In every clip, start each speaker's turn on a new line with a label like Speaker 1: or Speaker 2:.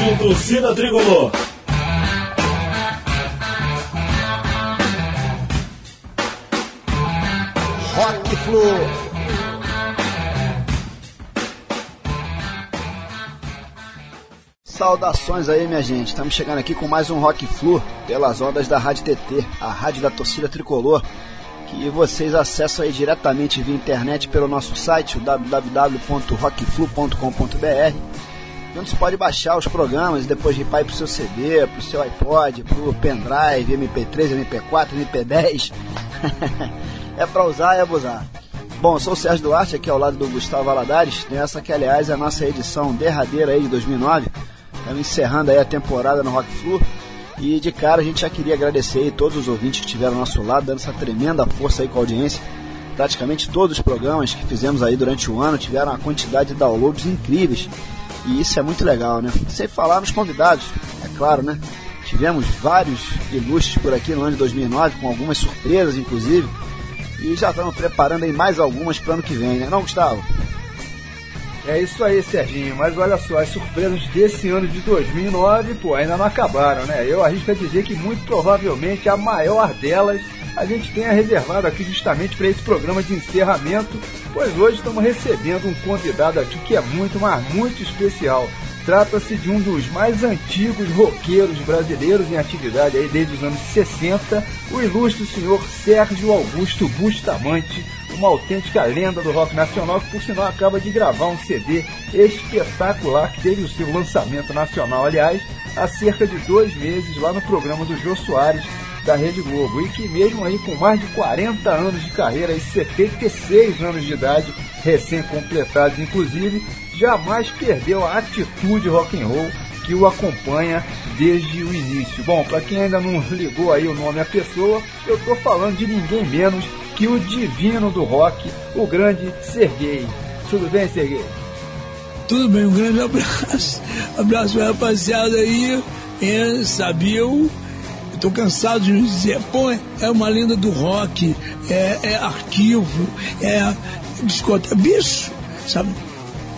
Speaker 1: Rádio Torcida Tricolor.
Speaker 2: Rock Flu. Saudações aí, minha gente. Estamos chegando aqui com mais um Rock Flu pelas ondas da Rádio TT, a rádio da torcida tricolor, que vocês acessam aí diretamente via internet pelo nosso site, www.rockflu.com.br, onde você pode baixar os programas e depois ripar para o seu CD, para o seu iPod, para o pendrive, MP3, MP4, MP10. é para usar e abusar. Bom, eu sou o Sérgio Duarte, aqui ao lado do Gustavo Valadares, nessa que aliás é a nossa edição derradeira aí de 2009. Estamos encerrando aí a temporada no Rock Flu. E de cara a gente já queria agradecer aí todos os ouvintes que estiveram ao nosso lado, dando essa tremenda força aí com a audiência. Praticamente todos os programas que fizemos aí durante o ano tiveram uma quantidade de downloads incríveis. E isso é muito legal, né? Sem falar nos convidados, é claro, né? Tivemos vários ilustres por aqui no ano de 2009, com algumas surpresas, inclusive. E já estamos preparando aí mais algumas para o ano que vem, né? Não, Gustavo?
Speaker 3: É isso aí, Serginho. Mas olha só, as surpresas desse ano de 2009, pô, ainda não acabaram, né? Eu arrisco a dizer que muito provavelmente a maior delas a gente tenha reservado aqui justamente para esse programa de encerramento, pois hoje estamos recebendo um convidado aqui que é muito, mas muito especial. Trata-se de um dos mais antigos roqueiros brasileiros em atividade aí desde os anos 60, o ilustre senhor Sérgio Augusto Bustamante, uma autêntica lenda do rock nacional que por sinal acaba de gravar um CD espetacular que teve o seu lançamento nacional, aliás, há cerca de dois meses lá no programa do Jô Soares da Rede Globo e que mesmo aí com mais de 40 anos de carreira e 76 anos de idade recém-completados inclusive, jamais perdeu a atitude rock and roll que o acompanha desde o início. Bom, para quem ainda não ligou aí o nome à pessoa, eu estou falando de ninguém menos que o divino do rock, o grande Serguei. Tudo bem, Serguei?
Speaker 4: Tudo bem, um grande abraço. Abraço pra rapaziada aí. É, sabiam. Estou cansado de dizer, pô, é uma lenda do rock, é, é arquivo, é discoteca. Bicho, sabe?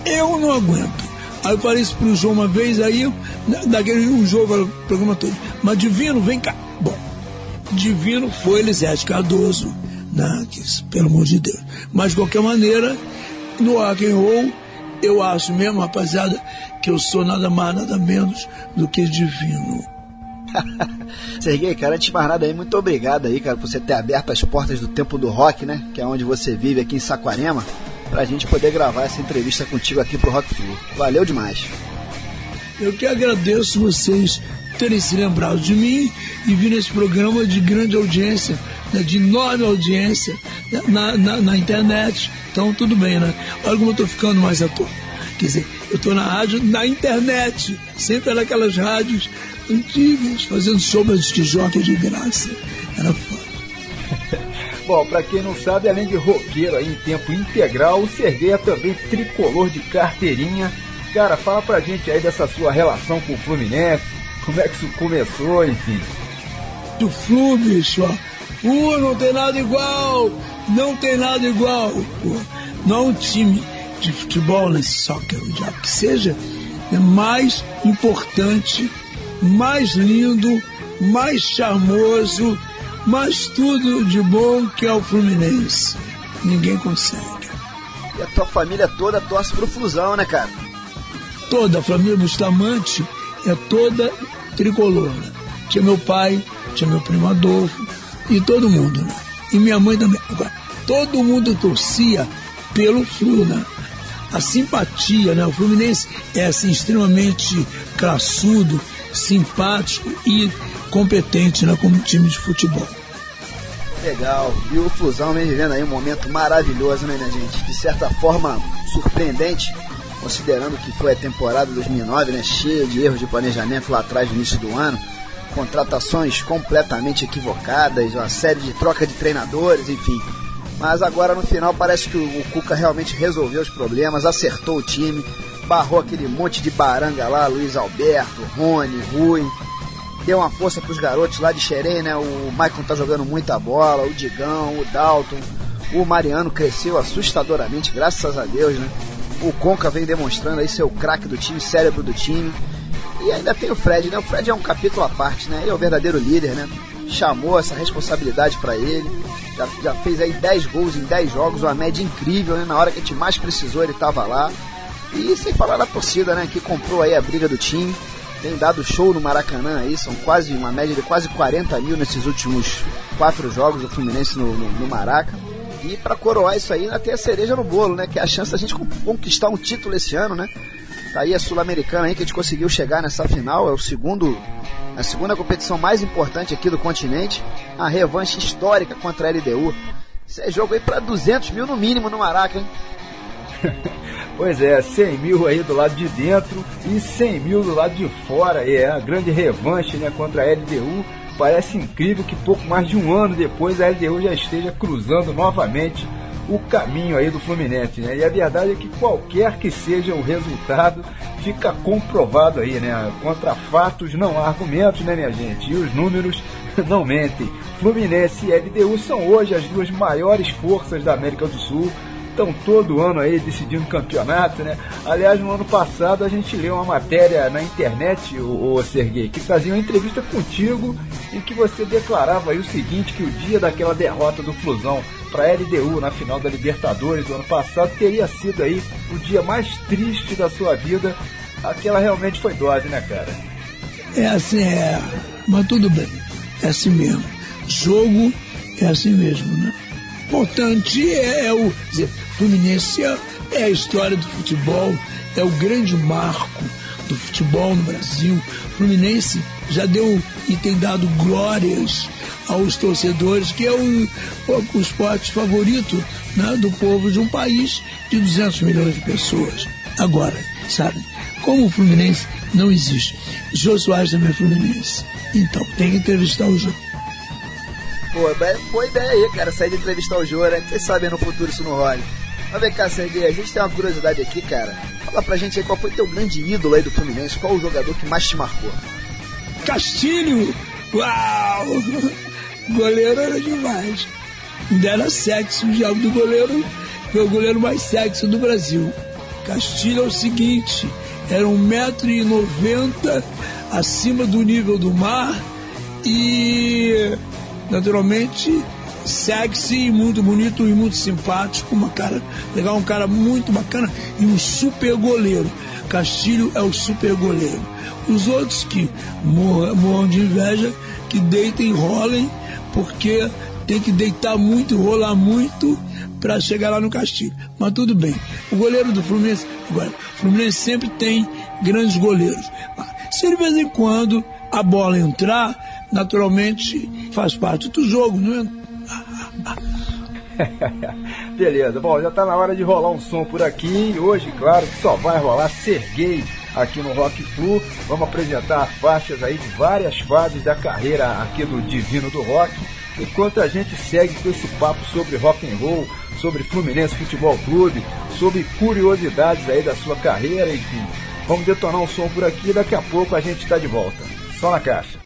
Speaker 4: Eu não aguento. Aí eu falei isso pro João uma vez, aí, daquele um jogo, o programa todo. Mas Divino, vem cá. Bom, Divino foi Elisete Cardoso, né? Pelo amor de Deus. Mas de qualquer maneira, no rock and roll, eu acho mesmo, rapaziada, que eu sou nada mais, nada menos do que Divino.
Speaker 2: Serguei, cara, antes de mais nada aí, muito obrigado aí, cara, por você ter aberto as portas do Tempo do Rock, né? Que é onde você vive aqui em Saquarema pra gente poder gravar essa entrevista contigo aqui pro Rock Flu. Valeu demais.
Speaker 4: Eu que agradeço vocês terem se lembrado de mim e vir nesse programa de grande audiência, né, de enorme audiência né, na, na, na, internet. Então tudo bem, né? Olha como eu tô ficando mais ator. Quer dizer, eu tô na rádio, na internet, sempre naquelas rádios antigas, fazendo sombras de jockey de graça. Era foda.
Speaker 3: Bom, para quem não sabe, além de roqueiro aí em tempo integral, o Serguei é também tricolor de carteirinha. Cara, fala pra gente aí dessa sua relação com o Fluminense, como é que isso começou, enfim.
Speaker 4: Do Flu, bicho, ó. Uh, não tem nada igual! Não tem nada igual! Pô. Não é um time de futebol, né, soccer, já que seja, é mais importante, mais lindo, mais charmoso mas tudo de bom que é o Fluminense. Ninguém consegue.
Speaker 2: E a tua família toda torce pro Flusão, né, cara?
Speaker 4: Toda a família Bustamante é toda tricolor. Né? Tinha meu pai, tinha meu primo Adolfo e todo mundo, né? E minha mãe também. Agora, todo mundo torcia pelo Flu, né? A simpatia, né? O Fluminense é assim, extremamente classudo, simpático e competente né, como time de futebol.
Speaker 2: Legal. E o Fusão vem vivendo aí um momento maravilhoso, né, gente? De certa forma, surpreendente, considerando que foi a temporada 2009, né? Cheia de erros de planejamento lá atrás, no início do ano. Contratações completamente equivocadas, uma série de troca de treinadores, enfim. Mas agora no final parece que o Cuca realmente resolveu os problemas, acertou o time, barrou aquele monte de baranga lá, Luiz Alberto, Rony, Rui, deu uma força para os garotos lá de Xerém, né? O Maicon tá jogando muita bola, o Digão, o Dalton, o Mariano cresceu assustadoramente, graças a Deus, né? O Conca vem demonstrando aí ser o craque do time, cérebro do time. E ainda tem o Fred, né? O Fred é um capítulo à parte, né? Ele é o verdadeiro líder, né? Chamou essa responsabilidade para ele. Já, já, fez aí 10 gols em 10 jogos, uma média incrível, né? Na hora que a gente mais precisou, ele estava lá. E sem falar da torcida, né? Que comprou aí a briga do time. Tem dado show no Maracanã aí, são quase uma média de quase 40 mil nesses últimos quatro jogos do Fluminense no, no, no Maraca. E para coroar isso aí, ainda tem a cereja no bolo, né? Que é a chance da gente conquistar um título esse ano, né? Tá aí a Sul-Americana aí que a gente conseguiu chegar nessa final, é o segundo a segunda competição mais importante aqui do continente, a revanche histórica contra a LDU. Isso é jogo aí para 200 mil no mínimo no Maraca, hein?
Speaker 3: pois é, 100 mil aí do lado de dentro e 100 mil do lado de fora. É a grande revanche né, contra a LDU. Parece incrível que pouco mais de um ano depois a LDU já esteja cruzando novamente o caminho aí do Fluminense, né? E a verdade é que qualquer que seja o resultado, fica comprovado aí, né? Contra fatos não há argumentos, né, minha gente? E os números não mentem. Fluminense e LDU são hoje as duas maiores forças da América do Sul. Estão todo ano aí decidindo campeonato, né? Aliás, no ano passado a gente leu uma matéria na internet, o, o Serguei, que fazia uma entrevista contigo em que você declarava o seguinte, que o dia daquela derrota do Flusão para a LDU na final da Libertadores do ano passado teria sido aí o dia mais triste da sua vida. Aquela realmente foi dose, né, cara?
Speaker 4: É assim, é. Mas tudo bem. É assim mesmo. Jogo é assim mesmo, né? Importante é, é o. Dizer, Fluminense é, é a história do futebol, é o grande marco do futebol no Brasil. Fluminense já deu e tem dado glórias aos torcedores, que é o, o, esporte favorito né, do povo de um país de 200 milhões de pessoas. Agora, sabe, como o Fluminense não existe, Soares também é Fluminense. Então, tem que entrevistar o Jô.
Speaker 2: Pô, boa ideia aí, cara, sair de entrevistar o Jô, né? Quem sabe no futuro isso não role. Mas vem cá, Serguei, a gente tem uma curiosidade aqui, cara. Fala pra gente aí qual foi teu grande ídolo aí do Fluminense, qual o jogador que mais te marcou?
Speaker 4: Castilho! Uau! Goleiro era demais. Ainda era sexy o jogo do goleiro, foi o goleiro mais sexy do Brasil. Castilho é o seguinte, era 1,90m acima do nível do mar e naturalmente sexy, muito bonito e muito simpático, uma cara legal, um cara muito bacana e um super goleiro. Castilho é o super goleiro. Os outros que morram, morram de inveja, que deitem e rolem porque tem que deitar muito, rolar muito para chegar lá no Castilho. Mas tudo bem. O goleiro do Fluminense, agora, o Fluminense sempre tem grandes goleiros. Se de vez em quando a bola entrar, naturalmente faz parte do jogo, não é?
Speaker 3: Beleza, bom, já tá na hora de rolar um som por aqui. Hoje, claro, só vai rolar Serguei aqui no Rock Flu. Vamos apresentar faixas aí de várias fases da carreira aqui do Divino do Rock. Enquanto a gente segue com esse papo sobre rock and roll, sobre Fluminense Futebol Clube, sobre curiosidades aí da sua carreira, enfim. Vamos detonar um som por aqui e daqui a pouco a gente está de volta. Só na caixa.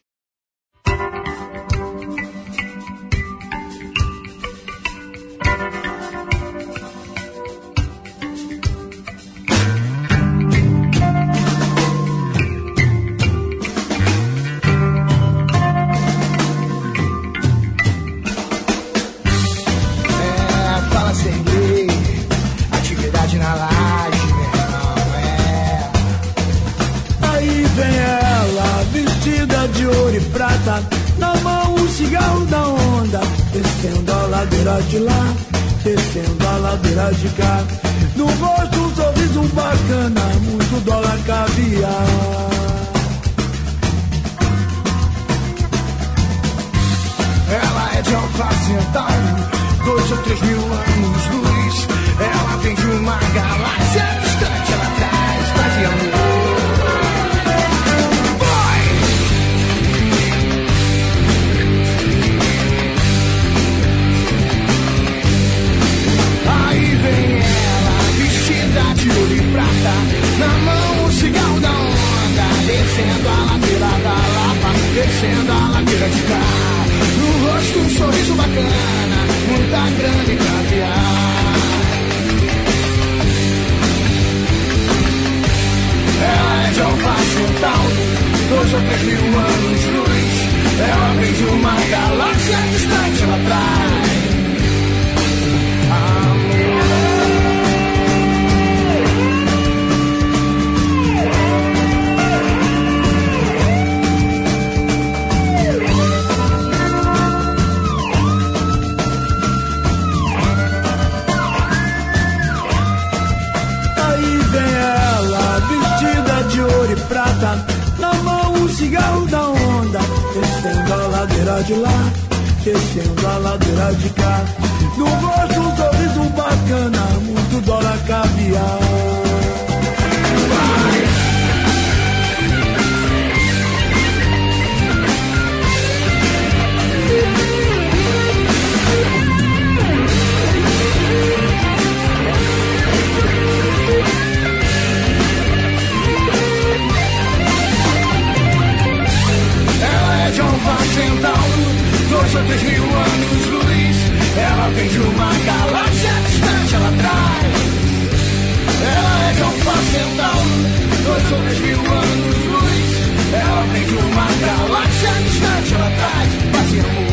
Speaker 1: Ou três mil anos luz. Ela vem de uma galáxia distante lá atrás. Paz e amor,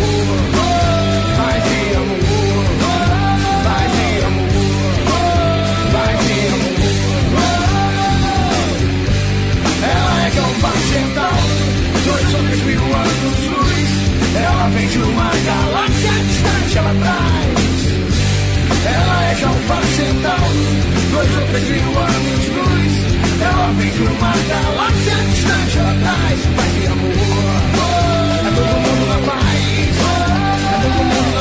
Speaker 1: paz e amor, paz e amor, paz e amor. Ela é Alfa Centauro, dois três mil anos luz. Ela vem de uma galáxia distante lá atrás. Ela é Alfa Centauro, dois três mil anos luz. De uma galáxia distante atrás. Paz e amor, é todo mundo na paz. É todo mundo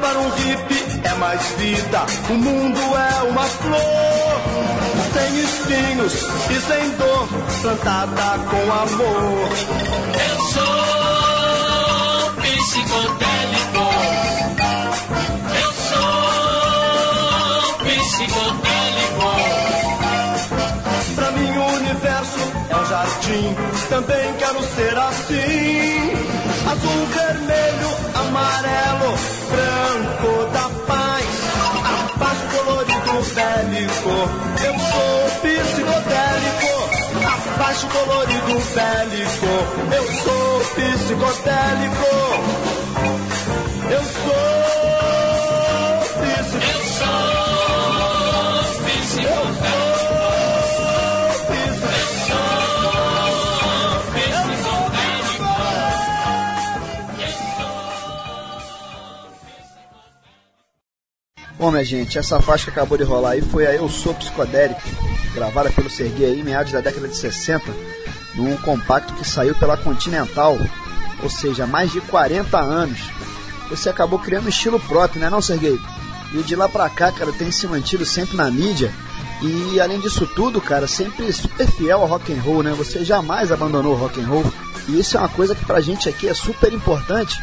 Speaker 1: para um hippie é mais vida. O mundo é uma flor, sem espinhos e sem dor, plantada com amor. Eu sou psicodélico.
Speaker 5: Eu sou psicodélico.
Speaker 1: Pra mim o universo é um jardim, também quero ser assim. Azul, vermelho, amarelo, branco da paz, a paz colorido bélico. Eu sou psicodélico, a paz colorido bélico. Eu sou psicodélico.
Speaker 5: Eu sou
Speaker 2: Bom, minha gente, essa faixa que acabou de rolar aí foi a Eu Sou Psicodélico, gravada pelo Serguei em meados da década de 60, num compacto que saiu pela Continental, ou seja, mais de 40 anos. Você acabou criando um estilo próprio, né não, Serguei? E de lá pra cá, cara, tem se mantido sempre na mídia. E além disso tudo, cara, sempre super fiel ao rock and roll, né? Você jamais abandonou o rock and roll. E isso é uma coisa que pra gente aqui é super importante.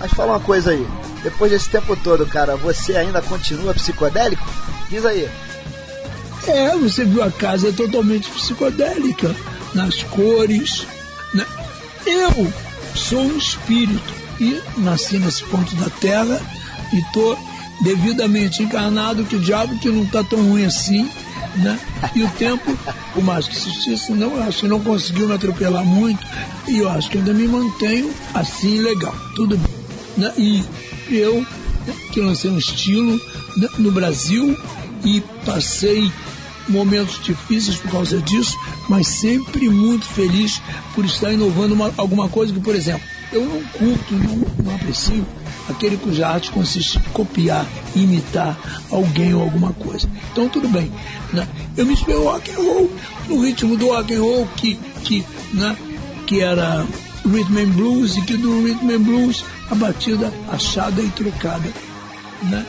Speaker 2: Mas fala uma coisa aí, depois desse tempo todo, cara, você ainda continua psicodélico? Diz aí.
Speaker 4: É, você viu a casa é totalmente psicodélica, nas cores. Né? Eu sou um espírito e nasci nesse ponto da terra e tô devidamente encarnado, que diabo que não tá tão ruim assim, né? E o tempo, por mais que assistisse, não, eu acho que não conseguiu me atropelar muito e eu acho que ainda me mantenho assim legal, tudo bem. Né? E eu, né, que lancei um estilo né, no Brasil e passei momentos difíceis por causa disso, mas sempre muito feliz por estar inovando uma, alguma coisa que, por exemplo, eu não curto, não, não aprecio aquele cuja arte consiste em copiar, imitar alguém ou alguma coisa. Então tudo bem, né? Eu me inspirei rock and roll, no ritmo do rock and roll que, que, né, que era rhythm and blues e que do rhythm and blues a batida achada e trocada, né?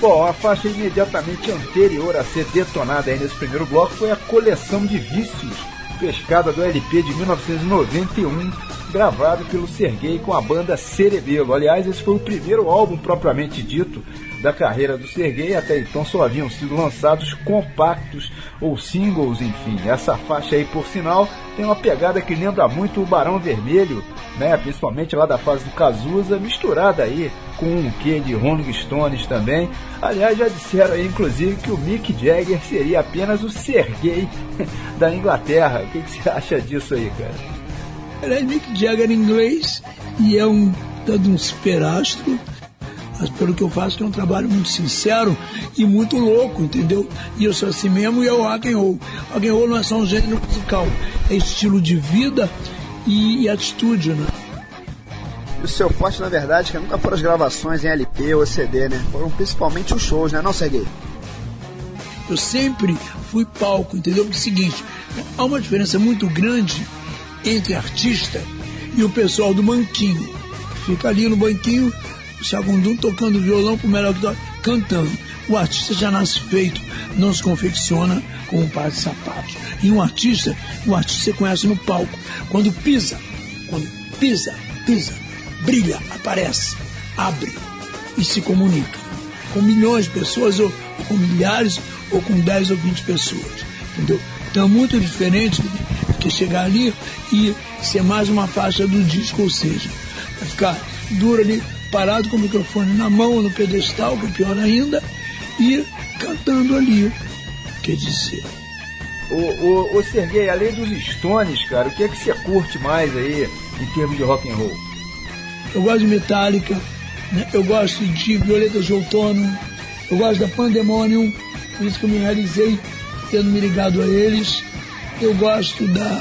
Speaker 3: Bom, a faixa imediatamente anterior a ser detonada aí nesse primeiro bloco foi a coleção de vícios, pescada do LP de 1991, gravado pelo Serguei com a banda Cerebelo. Aliás, esse foi o primeiro álbum propriamente dito da carreira do Serguei, até então só haviam sido lançados compactos ou singles, enfim. Essa faixa aí, por sinal, tem uma pegada que lembra muito o Barão Vermelho, né? principalmente lá da fase do Cazuza, misturada aí com um quê de Rolling Stones também. Aliás, já disseram aí, inclusive, que o Mick Jagger seria apenas o Serguei da Inglaterra. O que, que você acha disso aí, cara?
Speaker 4: É Mick Jagger em inglês e é um, dando um superastro mas pelo que eu faço, é um trabalho muito sincero e muito louco, entendeu? E eu sou assim mesmo e é o rock and roll. Rock and roll não é só um gênero musical, é estilo de vida e, e atitude, né?
Speaker 2: E o seu forte, na verdade, que nunca foram as gravações em LP ou CD, né? Foram principalmente os shows, né, não, Serguei?
Speaker 4: Eu sempre fui palco, entendeu? Porque é o seguinte, há uma diferença muito grande entre artista e o pessoal do banquinho. Fica ali no banquinho Chagundum tocando violão pro melhor que cantando. O artista já nasce feito, não se confecciona com um par de sapatos. E um artista, o artista você conhece no palco. Quando pisa, quando pisa, pisa, brilha, aparece, abre. e se comunica com milhões de pessoas, ou, ou com milhares, ou com 10 ou 20 pessoas. Entendeu? Então é muito diferente que chegar ali e ser mais uma faixa do disco, ou seja, vai ficar duro ali, parado com o microfone na mão, no pedestal, que é pior ainda, e cantando ali. Quer dizer,
Speaker 3: O, o, o Serguei, além dos Stones, cara, o que é que você curte mais aí em termos de rock and roll?
Speaker 4: Eu gosto de Metallica, né? eu gosto de Violetas de Outono, eu gosto da Pandemonium, por isso que eu me realizei tendo me ligado a eles. Eu gosto da.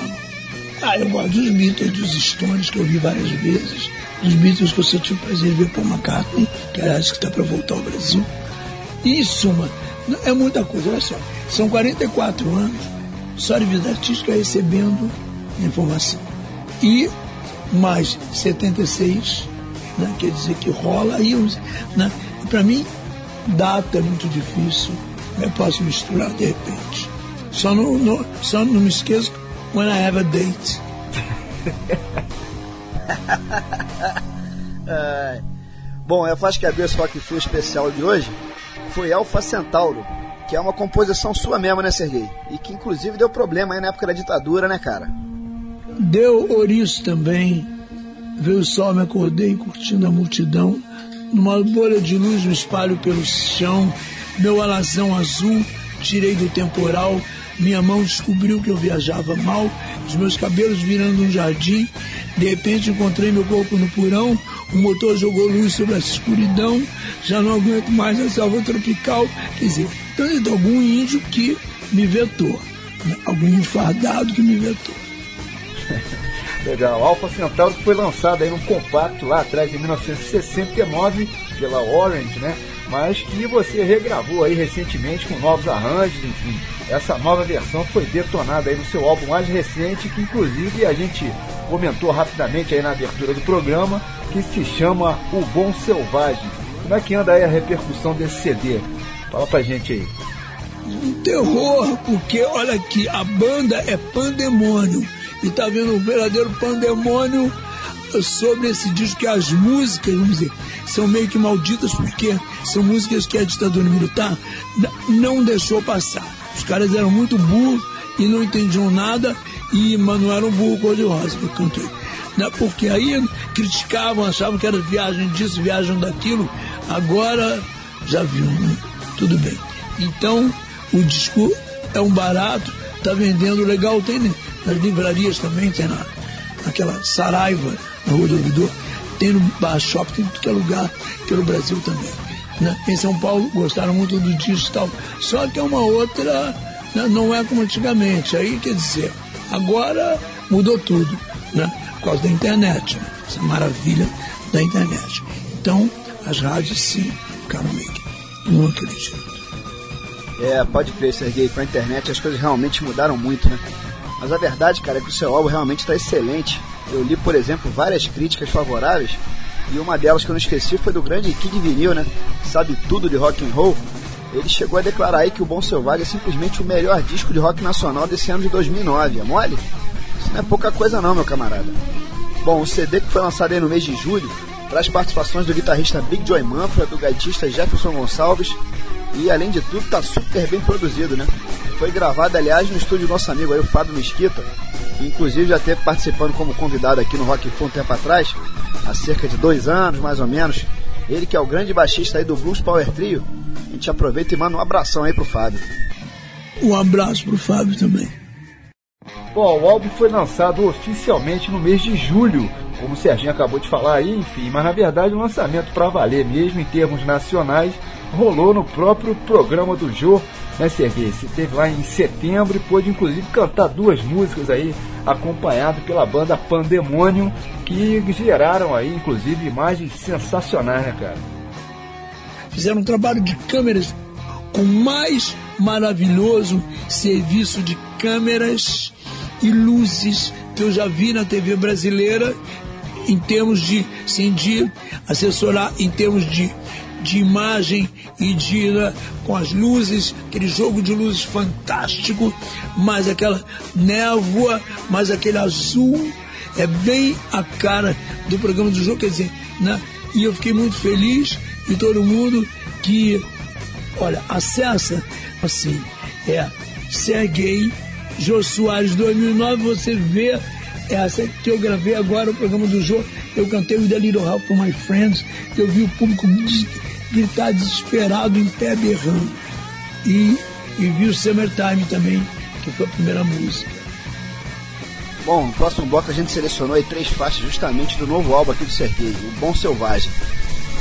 Speaker 4: Ah, eu gosto dos Beatles, dos Stones, que eu vi várias vezes. Dos Beatles que eu só tive o prazer de ver Paul McCartney, que aliás que está para voltar ao Brasil. E em suma, é muita coisa, olha só. São 44 anos só de vida artística recebendo informação. E mais 76, né, quer dizer que rola aí. Né, para mim, data é muito difícil. Eu posso misturar de repente. Só não, não- só não me esqueço when I have a date.
Speaker 2: É. Bom, eu acho que abriu esse Rock Frio especial de hoje foi Alfa Centauro, que é uma composição sua mesmo, né, Serguei? E que inclusive deu problema aí na época da ditadura, né, cara?
Speaker 4: Deu ouriço também. Veio o sol, me acordei curtindo a multidão. Numa bolha de luz, me espalho pelo chão. Meu alazão azul, tirei do temporal. Minha mão descobriu que eu viajava mal. Os meus cabelos virando um jardim. De repente encontrei meu corpo no porão. O motor jogou luz sobre a escuridão. Já não aguento mais a selva tropical. Quer dizer, tem algum índio que me vetou. né? Algum índio fardado que me vetou.
Speaker 3: Legal, Alpha Centauro que foi lançado aí num compacto lá atrás em 1969 pela Orange, né? Mas que você regravou aí recentemente com novos arranjos, enfim. Essa nova versão foi detonada aí no seu álbum mais recente, que inclusive a gente comentou rapidamente aí na abertura do programa, que se chama O Bom Selvagem. Como é que anda aí a repercussão desse CD? Fala pra gente aí.
Speaker 4: um terror, porque olha aqui, a banda é pandemônio. E tá vendo um verdadeiro pandemônio sobre esse disco que as músicas, vamos dizer, são meio que malditas porque são músicas que a ditadura militar não deixou passar. Os caras eram muito burros e não entendiam nada e mas não eram burro cor-de-rosa que eu cantei. Né? Porque aí criticavam, achavam que era viagem disso, viagem daquilo. Agora já viu, né? Tudo bem. Então, o disco é um barato, tá vendendo legal, tem né? nas livrarias também, tem na, naquela Saraiva, na Rua do Ouvidor, tem no Bar Shop, tem em tudo que é lugar pelo Brasil também. Né? Em São Paulo gostaram muito do disco e tal, só que é uma outra, né? não é como antigamente. Aí, quer dizer, agora mudou tudo, né? Por causa da internet, né? essa maravilha da internet. Então, as rádios sim ficaram meio que um acredito.
Speaker 2: É, pode crer, Serguei, com a internet as coisas realmente mudaram muito, né? Mas a verdade, cara, é que o seu álbum realmente está excelente. Eu li, por exemplo, várias críticas favoráveis e uma delas que eu não esqueci foi do grande Kid Vinil, né? Sabe tudo de rock and roll. Ele chegou a declarar aí que o Bom Selvagem é simplesmente o melhor disco de rock nacional desse ano de 2009. É mole? Isso não é pouca coisa não, meu camarada. Bom, o CD que foi lançado aí no mês de julho traz participações do guitarrista Big Joy Manfra, do gaitista Jefferson Gonçalves e, além de tudo, tá super bem produzido, né? Foi gravado, aliás, no estúdio do nosso amigo aí, o Fábio Mesquita, que inclusive já esteve participando como convidado aqui no Rock Full um tempo atrás, há cerca de dois anos, mais ou menos. Ele que é o grande baixista aí do Blues Power Trio. A gente aproveita e manda um abração aí pro Fábio.
Speaker 4: Um abraço pro Fábio também.
Speaker 3: Bom, o álbum foi lançado oficialmente no mês de julho, como o Serginho acabou de falar aí, enfim, mas na verdade o lançamento para valer mesmo em termos nacionais rolou no próprio programa do Jô, né, Serguei? Você teve lá em setembro e pôde inclusive cantar duas músicas aí, acompanhado pela banda Pandemonium, que geraram aí inclusive imagens sensacionais, né, cara?
Speaker 4: Fizeram um trabalho de câmeras com o mais maravilhoso serviço de câmeras e luzes que eu já vi na TV brasileira em termos de, sim, assessorar, em termos de, de imagem e né, com as luzes, aquele jogo de luzes fantástico, mais aquela névoa, mais aquele azul, é bem a cara do programa do jogo, quer dizer, né? E eu fiquei muito feliz e todo mundo que, olha, acessa assim, é Serguei Jô Soares 2009, você vê essa que eu gravei agora, o programa do Jô, eu cantei o The Little Help for My Friends, eu vi o público gritar desesperado em pé berrando. E, e vi o Summertime também, que foi a primeira música.
Speaker 2: Bom, no próximo bloco a gente selecionou aí três faixas justamente do novo álbum aqui do Serguei, O Bom Selvagem.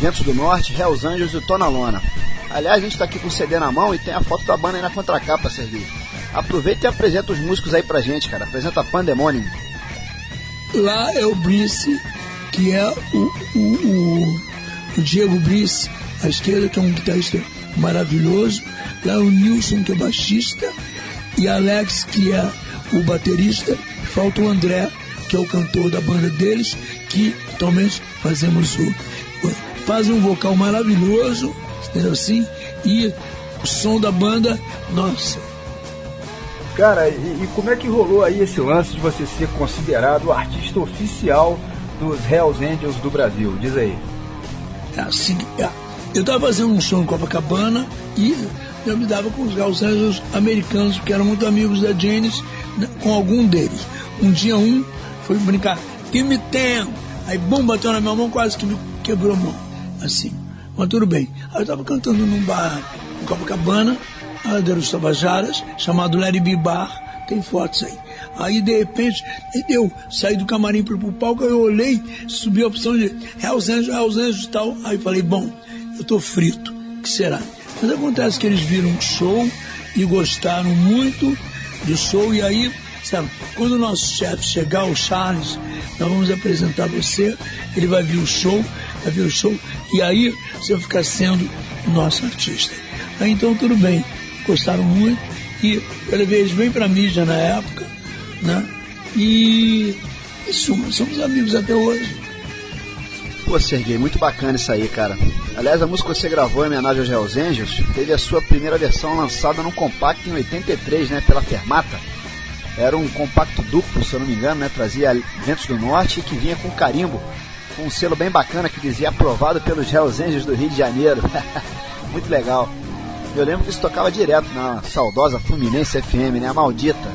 Speaker 2: Ventos do Norte, Hells Angels e Tona Lona. Aliás, a gente está aqui com o CD na mão e tem a foto da banda aí na contracapa, Serguei. Aproveita e apresenta os músicos aí pra gente, cara. Apresenta a Pandemonium.
Speaker 4: Lá é o Brice, que é o, o, o, o Diego Brice, à esquerda, que é um guitarrista maravilhoso. Lá o Nilson, que é baixista. E Alex, que é o baterista. Falta o André, que é o cantor da banda deles, que atualmente fazemos o. Faz um vocal maravilhoso, entendeu assim? E o som da banda, nossa,
Speaker 3: Cara, e, e, como é que rolou aí esse lance de você ser considerado o artista oficial dos Hells Angels do Brasil? Diz aí.
Speaker 4: É assim, é. Eu estava fazendo um show em Copacabana e eu me dava com os Hells Angels americanos, que eram muito amigos da Janis, né, com algum deles. Um dia um foi brincar, give me ten. Aí, bum, bateu na minha mão, quase que me quebrou a mão. Assim. Mas tudo bem. Aí eu estava cantando num bar em Copacabana, dos Tabajaras, chamado Larry. Bar, tem fotos aí. Aí de repente, eu saí do camarim para o palco, eu olhei, subi a opção de Hells Angels, Hells Angels e tal. Aí falei, bom, eu tô frito, que será? Mas acontece que eles viram o show e gostaram muito do show, e aí, sabe, quando o nosso chefe chegar, o Charles, nós vamos apresentar você, ele vai ver o show, vai ver o show, e aí você vai ficar sendo nosso artista. Aí então tudo bem gostaram muito. E eu levei eles bem pra mídia na época, né? E, e somos, somos amigos até hoje.
Speaker 2: Pô, Serguei, muito bacana isso aí, cara. Aliás, a música que você gravou em homenagem aos Hells Angels teve a sua primeira versão lançada num compacto em 83, né, pela Fermata. Era um compacto duplo, se eu não me engano, né, trazia Ventos do Norte e que vinha com carimbo, com um selo bem bacana que dizia aprovado pelos Hells Angels do Rio de Janeiro. muito legal. Eu lembro que isso tocava direto na saudosa Fluminense FM, né? A maldita.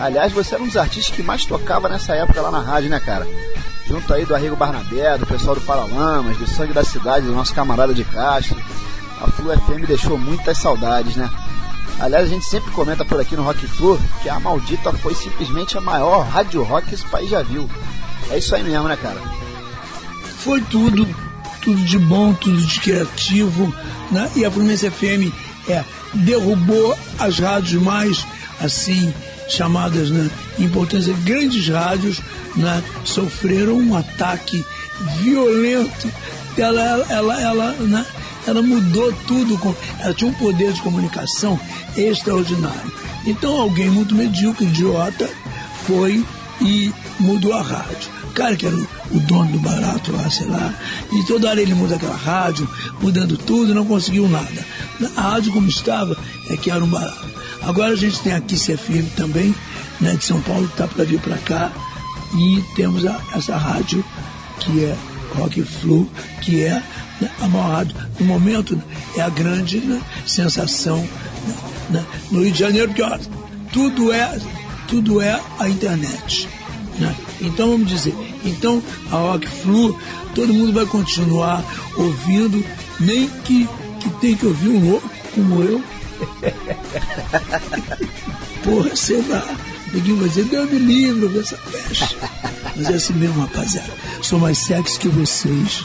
Speaker 2: Aliás, você era um dos artistas que mais tocava nessa época lá na rádio, né, cara? Junto aí do Arrigo Barnabé, do pessoal do Paralamas, do Sangue da Cidade, do nosso camarada de Castro. A Flu FM deixou muitas saudades, né? Aliás, a gente sempre comenta por aqui no Rock Flu que a maldita foi simplesmente a maior rádio rock que esse país já viu. É isso aí mesmo, né, cara?
Speaker 4: Foi tudo, tudo de bom, tudo de criativo, né? E a Fluminense FM é, derrubou as rádios mais, assim, chamadas, né, importância, grandes rádios, né, sofreram um ataque violento. Ela, ela, ela, ela, né, ela mudou tudo, ela tinha um poder de comunicação extraordinário. Então alguém muito medíocre, idiota, foi e mudou a rádio. O cara que era o, o dono do barato lá, sei lá, e toda hora ele muda aquela rádio, mudando tudo, não conseguiu nada. A rádio como estava é que era um barato. Agora a gente tem aqui CFM também, né, de São Paulo, que está para vir para cá, e temos a, essa rádio que é Rock Flu, que é né, a maior rádio. No momento é a grande né, sensação né, né no Rio de Janeiro, porque ó, tudo é tudo é a internet. Né? Então vamos dizer, então a Rock Flu, todo mundo vai continuar ouvindo, nem que, que tem que ouvir um louco como eu. Porra, sei lá. Ninguém vai dizer, Deus me livre dessa peste. Mas é assim mesmo, rapaziada. Sou mais sexy que vocês.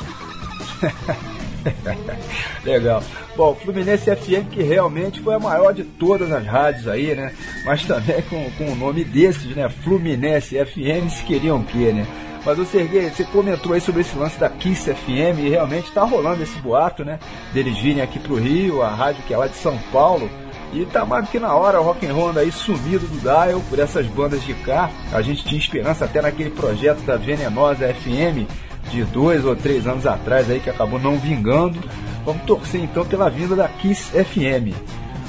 Speaker 3: Legal. Bom, Fluminense FM que realmente foi a maior de todas as rádios aí, né? Mas também com, com o nome desses, né? Fluminense FM, se queriam o quê, né? Mas o Serguei, você comentou aí sobre esse lance da Kiss FM e realmente tá rolando esse boato, né? Deles virem aqui pro Rio, a rádio que é lá de São Paulo. E tá mais que na hora o rock and roll aí sumido do dial por essas bandas de cá. A gente tinha esperança até naquele projeto da Venenosa FM de dois ou três anos atrás aí que acabou não vingando. Vamos torcer então pela vinda da Kiss FM.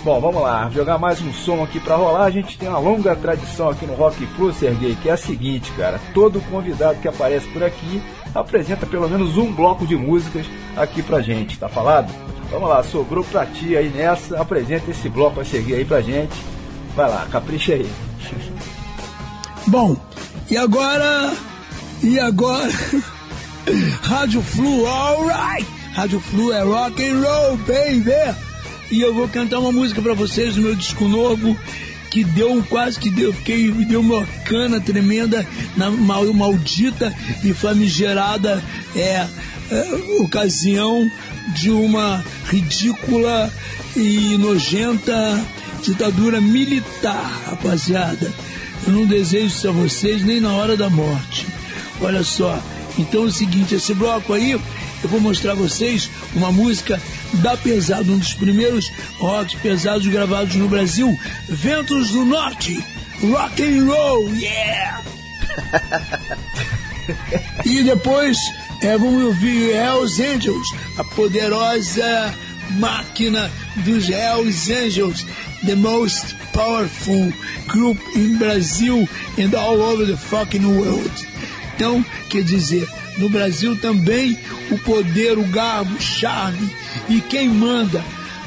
Speaker 3: Bom, vamos lá, jogar mais um som aqui pra rolar. A gente tem uma longa tradição aqui no Rock Flu, Serguei, que é a seguinte, cara. Todo convidado que aparece por aqui apresenta pelo menos um bloco de músicas aqui pra gente, tá falado? Vamos lá, sobrou pra ti aí nessa. Apresenta esse bloco a seguir aí pra gente. Vai lá, capricha aí.
Speaker 4: Bom, e agora. E agora. Rádio Flu, alright! Rádio Flu é rock and roll, baby! E eu vou cantar uma música pra vocês do meu disco novo que deu quase que deu, fiquei, me deu uma cana tremenda na mal, maldita e famigerada é, é, ocasião de uma ridícula e nojenta ditadura militar, rapaziada. Eu não desejo isso a vocês nem na hora da morte. Olha só. Então é o seguinte, esse bloco aí, eu vou mostrar a vocês uma música da Pesado, um dos primeiros rocks pesados gravados no Brasil, Ventos do Norte, Rock and Roll, yeah! e depois é, vamos ouvir Hells Angels, a poderosa máquina dos Hells Angels, the most powerful group in Brazil and all over the fucking world. Então, quer dizer, no Brasil também o poder, o garbo, o charme e quem manda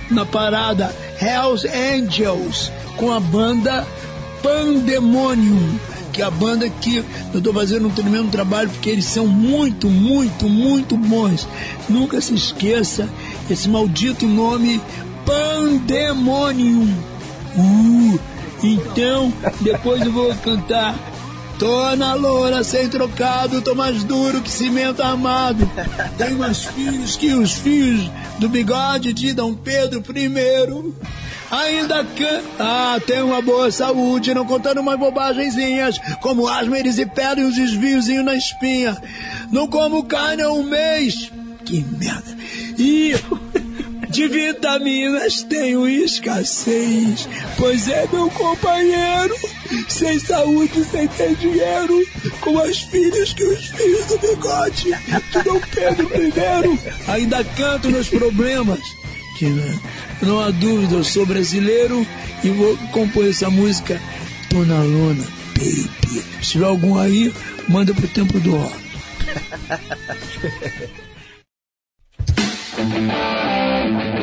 Speaker 4: na parada Hells Angels com a banda Pandemonium, que é a banda que eu estou fazendo um tremendo trabalho porque eles são muito, muito, muito bons. Nunca se esqueça esse maldito nome Pandemonium. Uh, então, depois eu vou cantar Tô na loura sem trocado, tô mais duro que cimento armado. Tenho mais filhos que os filhos do bigode de Dom Pedro I. Ainda can... Ah, tenho uma boa saúde, não contando umas bobagenzinhas, como asma, e pedra e uns desviozinhos na espinha. Não como carne há um mês. Que merda. E de vitaminas tenho escassez, pois é meu companheiro, sem saúde, sem ter dinheiro, com as filhas que os filhos do bigode de Dom Pedro I. Ainda canto nos problemas, que né, não há dúvida, eu sou brasileiro e vou compor essa música, tô na lona, baby. Se tiver algum aí, manda pro tempo do rock.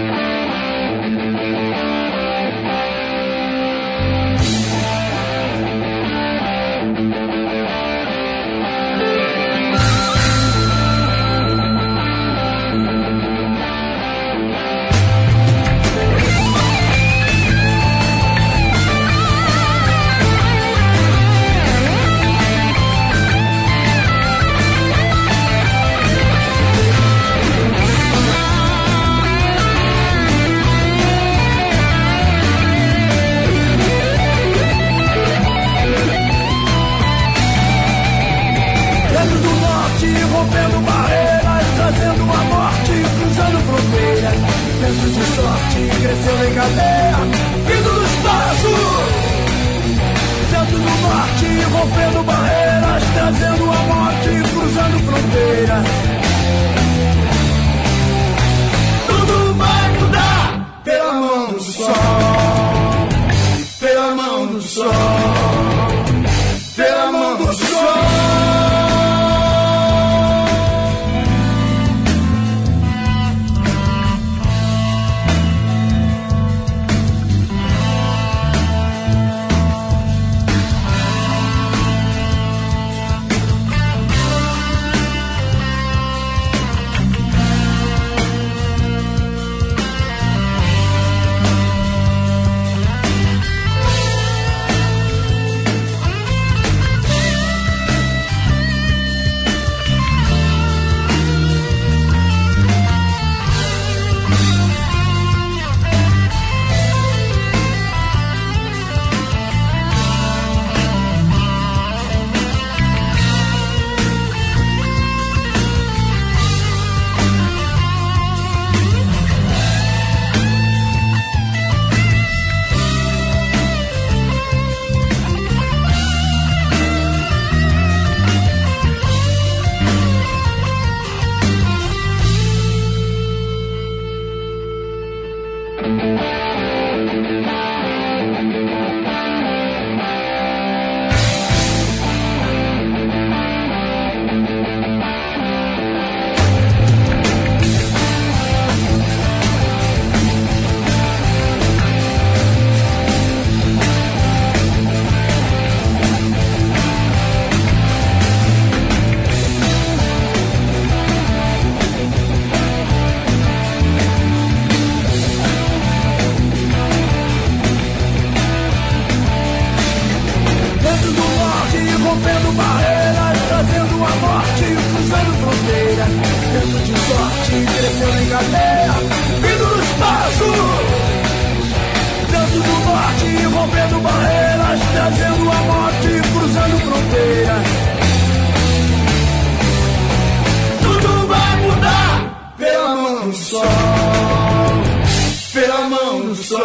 Speaker 1: sol, pela mão do sol,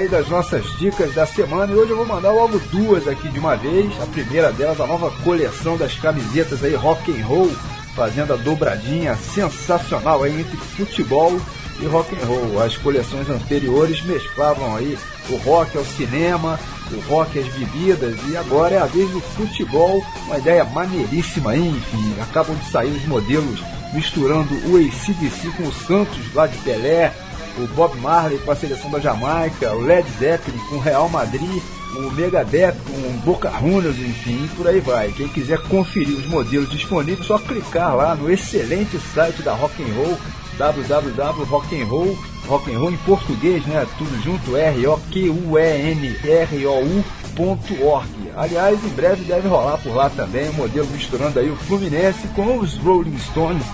Speaker 3: aí das nossas dicas da semana e hoje eu vou mandar logo duas aqui de uma vez. A primeira delas, a nova coleção das camisetas aí rock and roll, fazendo a dobradinha sensacional aí entre futebol e rock and roll. As coleções anteriores mesclavam aí o rock ao cinema, o rock às bebidas e agora é a vez do futebol, uma ideia maneiríssima aí, enfim, acabam de sair os modelos misturando o ACDC com o Santos lá de Pelé, o Bob Marley com a seleção da Jamaica, o Led Zeppelin com o Real Madrid, o Megadeth com o Boca Juniors, enfim, por aí vai. Quem quiser conferir os modelos disponíveis, só clicar lá no excelente site da Rock and Roll, www.rockandroll, rock and roll em português, né? Tudo junto, R O Q U E N R O U.org. Aliás, em breve deve rolar por lá também o modelo misturando aí o Fluminense com os Rolling Stones.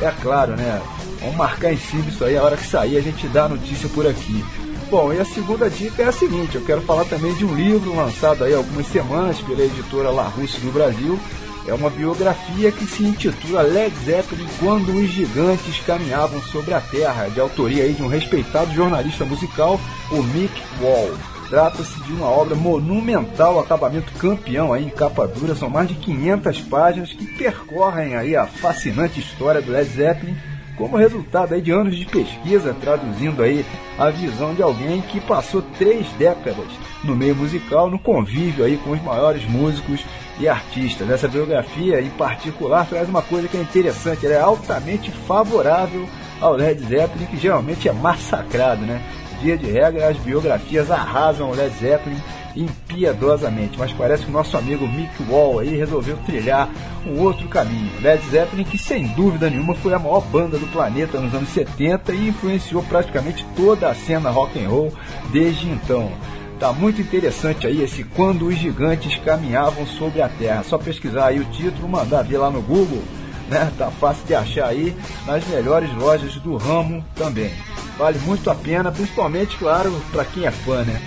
Speaker 3: É claro, né? Vamos marcar em cima isso aí, a hora que sair a gente dá a notícia por aqui. Bom, e a segunda dica é a seguinte, eu quero falar também de um livro lançado aí há algumas semanas pela editora La Russe do Brasil. É uma biografia que se intitula Led Zeppelin Quando os Gigantes Caminhavam sobre a Terra, de autoria aí de um respeitado jornalista musical, o Mick Wall. Trata-se de uma obra monumental, acabamento campeão aí em capa dura, são mais de 500 páginas que percorrem aí a fascinante história do Led Zeppelin como resultado de anos de pesquisa, traduzindo aí a visão de alguém que passou três décadas no meio musical, no convívio aí com os maiores músicos e artistas. Essa biografia, em particular, traz uma coisa que é interessante, ela é altamente favorável ao Led Zeppelin, que geralmente é massacrado, né? Via de regra, as biografias arrasam o Led Zeppelin impiedosamente, mas parece que o nosso amigo Mick Wall aí resolveu trilhar um outro caminho. Led Zeppelin, que sem dúvida nenhuma foi a maior banda do planeta nos anos 70 e influenciou praticamente toda a cena rock and roll desde então. Tá muito interessante aí esse Quando os Gigantes Caminhavam sobre a Terra. Só pesquisar aí o título, mandar ver lá no Google, né? Tá fácil de achar aí nas melhores lojas do ramo também. Vale muito a pena, principalmente, claro, para quem é fã, né?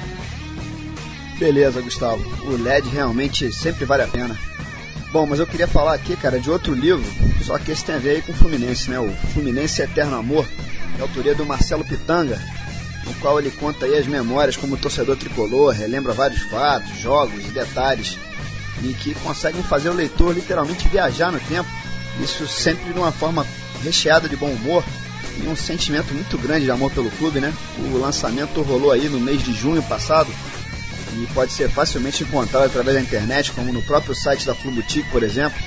Speaker 2: Beleza, Gustavo. O LED realmente sempre vale a pena. Bom, mas eu queria falar aqui, cara, de outro livro, só que esse tem a ver aí com o Fluminense, né? O Fluminense Eterno Amor, de autoria do Marcelo Pitanga. no qual ele conta aí as memórias como torcedor tricolor, relembra vários fatos, jogos e detalhes, e que conseguem fazer o leitor literalmente viajar no tempo, isso sempre de uma forma recheada de bom humor e um sentimento muito grande de amor pelo clube, né? O lançamento rolou aí no mês de junho passado e pode ser facilmente encontrado através da internet, como no próprio site da Flubutique, por exemplo.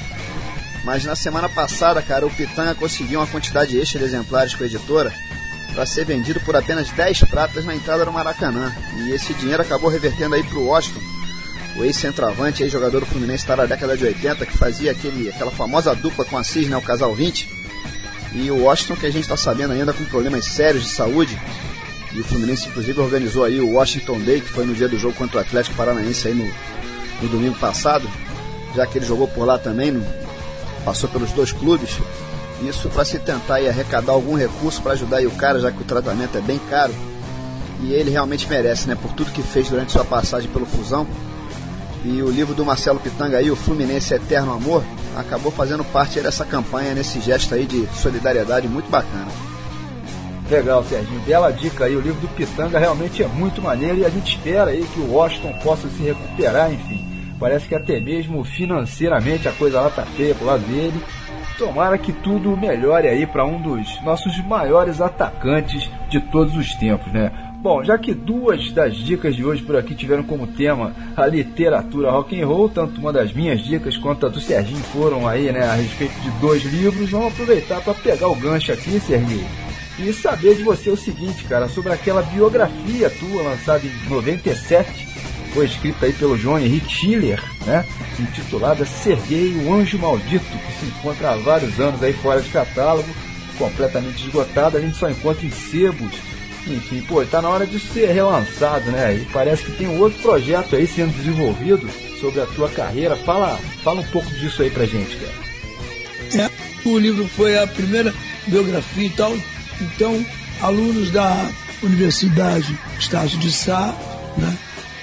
Speaker 2: Mas na semana passada, cara, o Pitanga conseguiu uma quantidade extra de exemplares com a editora para ser vendido por apenas 10 pratas na entrada do Maracanã. E esse dinheiro acabou revertendo aí para o Washington, o ex-centroavante, aí, jogador do Fluminense está na década de 80, que fazia aquele, aquela famosa dupla com a Cis, né, o casal 20. E o Washington, que a gente está sabendo ainda com problemas sérios de saúde, e o Fluminense inclusive organizou aí o Washington Day, que foi no dia do jogo contra o Atlético Paranaense aí no, no domingo passado, já que ele jogou por lá também, no, passou pelos dois clubes. Isso para se tentar aí, arrecadar algum recurso para ajudar o cara, já que o tratamento é bem caro. E ele realmente merece, né? Por tudo que fez durante sua passagem pelo Fusão. E o livro do Marcelo Pitanga aí, o Fluminense Eterno Amor, acabou fazendo parte dessa campanha, nesse gesto aí de solidariedade muito bacana.
Speaker 3: Legal, Serginho. Bela dica aí. O livro do Pitanga realmente é muito maneiro e a gente espera aí que o Washington possa se recuperar, enfim. Parece que até mesmo financeiramente a coisa lá tá feia pro lado dele. Tomara que tudo melhore aí para um dos nossos maiores atacantes de todos os tempos, né? Bom, já que duas das dicas de hoje por aqui tiveram como tema a literatura rock and roll, tanto uma das minhas dicas quanto a do Serginho foram aí, né, a respeito de dois livros, vamos aproveitar para pegar o gancho aqui, Serginho, e saber de você o seguinte, cara, sobre aquela biografia tua lançada em 97, foi escrita aí pelo João Henrique Schiller, né, intitulada Serguei, o Anjo Maldito, que se encontra há vários anos aí fora de catálogo, completamente esgotada, a gente só encontra em sebos enfim, pô, tá na hora de ser relançado, né? E parece que tem um outro projeto aí sendo desenvolvido sobre a tua carreira. Fala, fala um pouco disso aí pra gente, cara.
Speaker 4: É, o livro foi a primeira biografia e tal, então alunos da Universidade Estácio de Sá, né?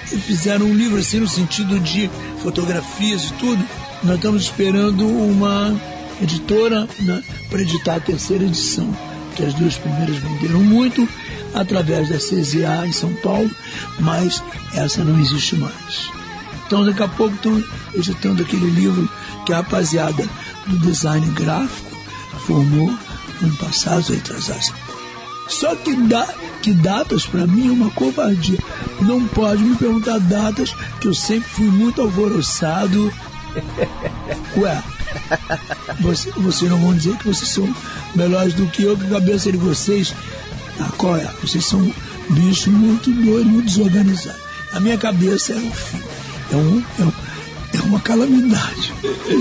Speaker 4: Fizeram um livro assim no sentido de fotografias e tudo. Nós estamos esperando uma editora né, para editar a terceira edição, que as duas primeiras venderam muito através da CZA em São Paulo, mas essa não existe mais. Então daqui a pouco estão editando aquele livro que a rapaziada do design gráfico formou ano passado, atrás. Só que, da, que datas para mim é uma covardia. Não pode me perguntar datas, que eu sempre fui muito alvoroçado. Ué, você, vocês não vão dizer que vocês são melhores do que eu, que a cabeça de vocês ah, qual é? Vocês são um bicho muito doido, muito desorganizado. A minha cabeça é um fim. É, um, é, um, é uma calamidade.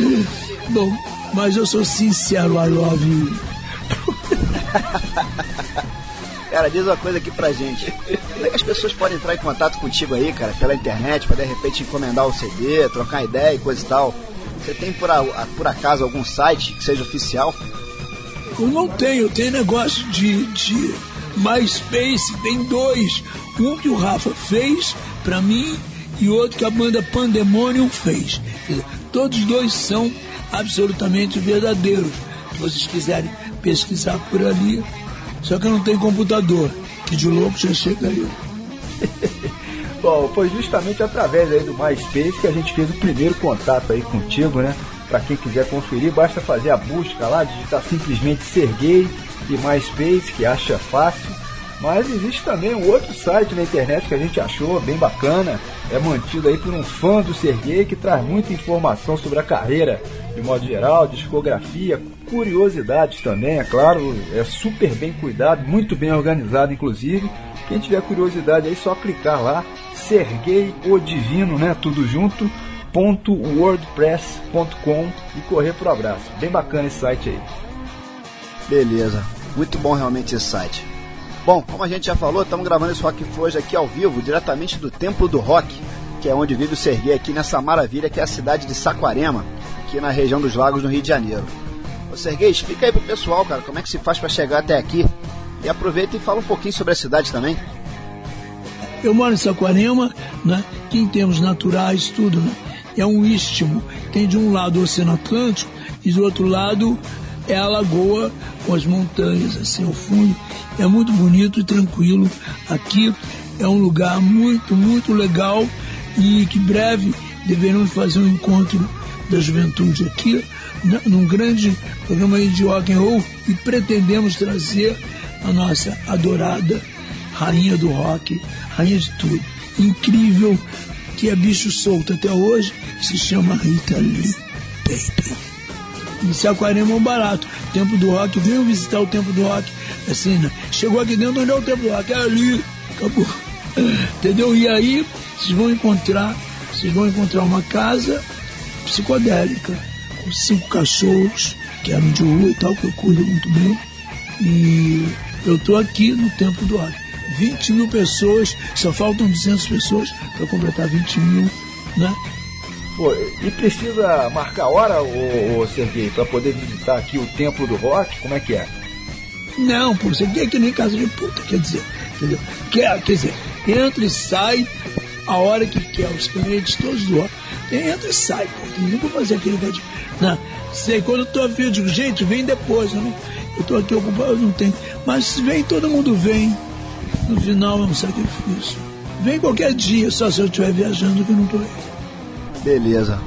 Speaker 4: Bom, mas eu sou sincero, I love you.
Speaker 2: Cara, diz uma coisa aqui pra gente. Como é que as pessoas podem entrar em contato contigo aí, cara, pela internet, pra de repente encomendar o CD, trocar ideia e coisa e tal? Você tem por, a, por acaso algum site que seja oficial?
Speaker 4: Eu não tenho, tenho negócio de, de MySpace, tem dois. Um que o Rafa fez para mim e outro que a banda Pandemonium fez. Todos dois são absolutamente verdadeiros. Se vocês quiserem pesquisar por ali. Só que eu não tenho computador, que de louco já chega aí.
Speaker 3: Bom, foi justamente através aí do MySpace que a gente fez o primeiro contato aí contigo, né? Para quem quiser conferir, basta fazer a busca lá, digitar simplesmente Serguei e MySpace, que acha fácil. Mas existe também um outro site na internet que a gente achou bem bacana, é mantido aí por um fã do Serguei que traz muita informação sobre a carreira de modo geral, discografia, curiosidades também, é claro, é super bem cuidado, muito bem organizado inclusive. Quem tiver curiosidade aí só clicar lá, Serguei o Divino, né, tudo junto, .wordpress.com e correr pro abraço. Bem bacana esse site aí.
Speaker 2: Beleza. Muito bom realmente esse site. Bom, como a gente já falou, estamos gravando esse Rock hoje aqui ao vivo, diretamente do Templo do Rock, que é onde vive o Serguei aqui nessa maravilha que é a cidade de Saquarema, aqui na região dos Lagos, no Rio de Janeiro. Ô Serguei, explica aí pro pessoal, cara, como é que se faz para chegar até aqui. E aproveita e fala um pouquinho sobre a cidade também.
Speaker 4: Eu moro em Saquarema, né, que em termos naturais, tudo, né, é um istmo. Tem de um lado o Oceano Atlântico e do outro lado é a lagoa com as montanhas assim ao fundo. É muito bonito e tranquilo. Aqui é um lugar muito, muito legal e que breve deveremos fazer um encontro da juventude aqui, né, num grande programa de rock and roll e pretendemos trazer a nossa adorada rainha do rock, rainha de tudo. Incrível, que é bicho solto até hoje, se chama Rita Lee Baby. Em Saquarema é um barato. Templo do Rock, venham visitar o Templo do Rock. Assim, né? Chegou aqui dentro, onde é o Templo do Rock? É ali. Acabou. Entendeu? E aí, vocês vão encontrar, vocês vão encontrar uma casa psicodélica, com cinco cachorros, que eram de rua e tal, que eu cuido muito bem. E eu tô aqui no Templo do Rock. 20 mil pessoas, só faltam 200 pessoas para completar 20 mil, né?
Speaker 3: Pô, e precisa marcar hora, ô, ô Serguei, para poder visitar aqui o Templo do Rock? Como é que é?
Speaker 4: Não, pô, você quer que nem casa de puta, quer dizer, entendeu? Quer, quer dizer, entra e sai a hora que quer, os clientes todos do rock. Entra e sai, pô, não vou fazer aquele negócio de. Não, sei, quando eu tô afim, eu digo, gente, vem depois, não, eu tô aqui ocupado, não tenho. Mas vem, todo mundo vem. No final é um sacrifício. Vem qualquer dia, só se eu estiver viajando que eu não tô aí.
Speaker 2: Beleza.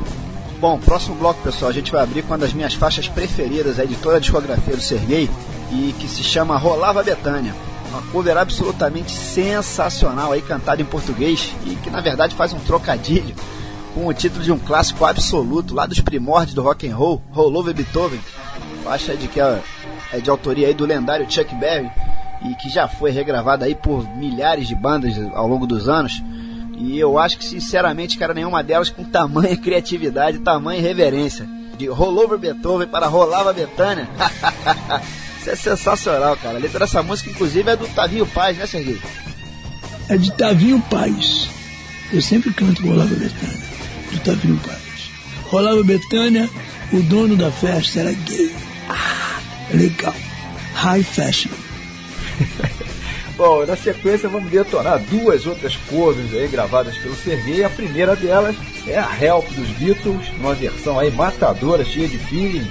Speaker 2: Bom, próximo bloco, pessoal, a gente vai abrir com uma das minhas faixas preferidas aí de toda a discografia do Serguei e que se chama Rolava Betânia. Uma cover absolutamente sensacional aí, cantada em português e que na verdade faz um trocadilho com o título de um clássico absoluto lá dos primórdios do rock and roll, Rollover Beethoven. Faixa de que é, é de autoria aí do lendário Chuck Berry e que já foi regravada aí por milhares de bandas ao longo dos anos. E eu acho que, sinceramente, cara, nenhuma delas com tamanha criatividade, tamanha reverência. De Rollover Beethoven para Rolava Betânia. Isso é sensacional, cara. A letra dessa música, inclusive, é do Tavinho Paz, né, Serguei?
Speaker 4: É de Tavinho Paz. Eu sempre canto Rolava Betânia, do Tavinho Paz. Rolava Betânia, o dono da festa era gay. Ah, legal. High fashion.
Speaker 3: Bom, na sequência vamos detonar duas outras covers aí gravadas pelo Serguei. A primeira delas é a Help dos Beatles, uma versão aí matadora, cheia de feeling.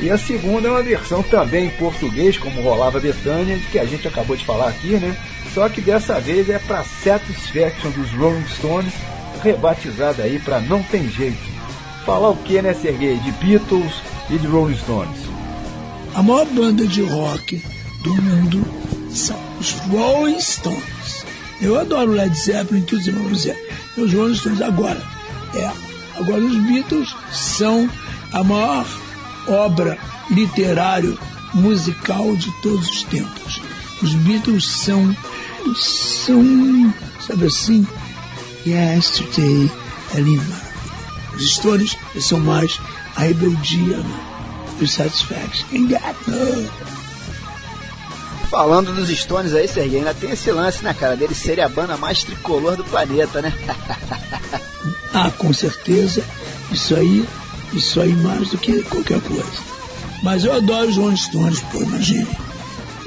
Speaker 3: E a segunda é uma versão também em português, como rolava Betânia, que a gente acabou de falar aqui, né? Só que dessa vez é para Satisfaction dos Rolling Stones, rebatizada aí para Não Tem Jeito. Falar o que, né, Serguei? De Beatles e de Rolling Stones.
Speaker 4: A maior banda de rock do mundo são os Rolling Stones. Eu adoro Led Zeppelin, tudo isso, vamos dizer. Os Rolling Stones agora. É. Agora os Beatles são a maior obra literária musical de todos os tempos. Os Beatles são são, sabe assim, Yesterday é linda. Os Stones são mais a rebeldia né? do Satisfaction. Ain't got no.
Speaker 2: Falando dos Stones aí, Serguei, ainda tem esse lance, né, cara, deles serem a banda mais tricolor do planeta, né?
Speaker 4: Ah, com certeza. Isso aí, isso aí mais do que qualquer coisa. Mas eu adoro os Rolling Stones, pô, imagine.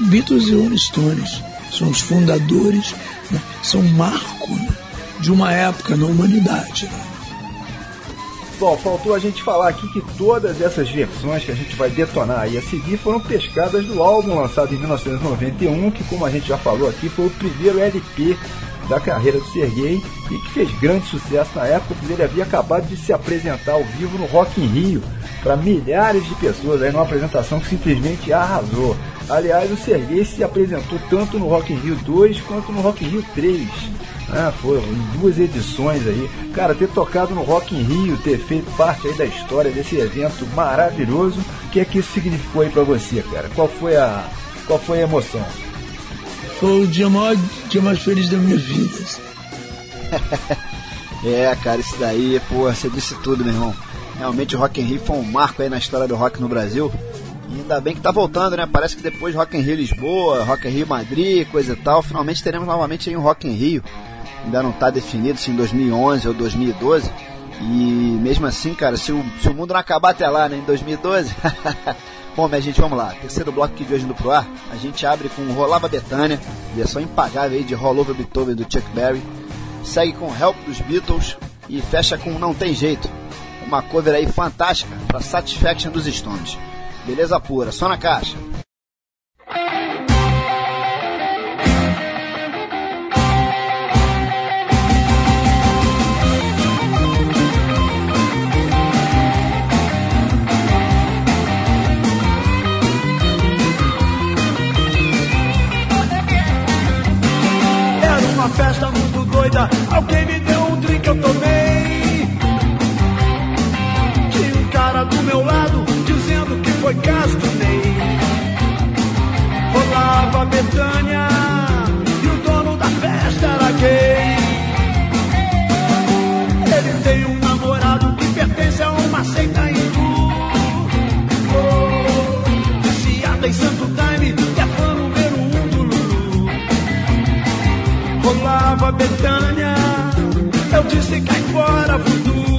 Speaker 4: Beatles e Rolling Stones são os fundadores, né? são marco né? De uma época na humanidade. Né?
Speaker 3: Bom, faltou a gente falar aqui que todas essas versões que a gente vai detonar aí a seguir foram pescadas do álbum lançado em 1991, que como a gente já falou aqui, foi o primeiro LP da carreira do Serguei e que fez grande sucesso na época, pois ele havia acabado de se apresentar ao vivo no Rock in Rio para milhares de pessoas aí numa apresentação que simplesmente arrasou. Aliás, o Serguei se apresentou tanto no Rock in Rio 2 quanto no Rock in Rio 3. Ah, foram em duas edições aí. Cara, ter tocado no Rock in Rio, ter feito parte aí da história desse evento maravilhoso, o que é que isso significou aí pra você, cara? Qual foi a, qual foi a emoção?
Speaker 4: Foi o dia mais, dia mais feliz da minha vida.
Speaker 2: É, cara, isso daí, pô, você disse tudo, meu irmão. Realmente o Rock in Rio foi um marco aí na história do rock no Brasil. E ainda bem que tá voltando, né? Parece que depois Rock in Rio Lisboa, Rock in Rio Madrid, coisa e tal, finalmente teremos novamente aí um Rock in Rio. Ainda não tá definido se em 2011 ou 2012. E mesmo assim, cara, se o, se o mundo não acabar até lá, né, em 2012. Bom, minha gente, vamos lá. Terceiro bloco aqui de hoje no Pro Ar. A gente abre com Rolava Betânia, versão impagável aí de Rollover Beethoven do Chuck Berry. Segue com Help dos Beatles e fecha com Não Tem Jeito. Uma cover aí fantástica para Satisfaction dos Stones. Beleza pura, só na caixa.
Speaker 4: doida. Alguém me Betânia. Eu disse que cai fora, futuro.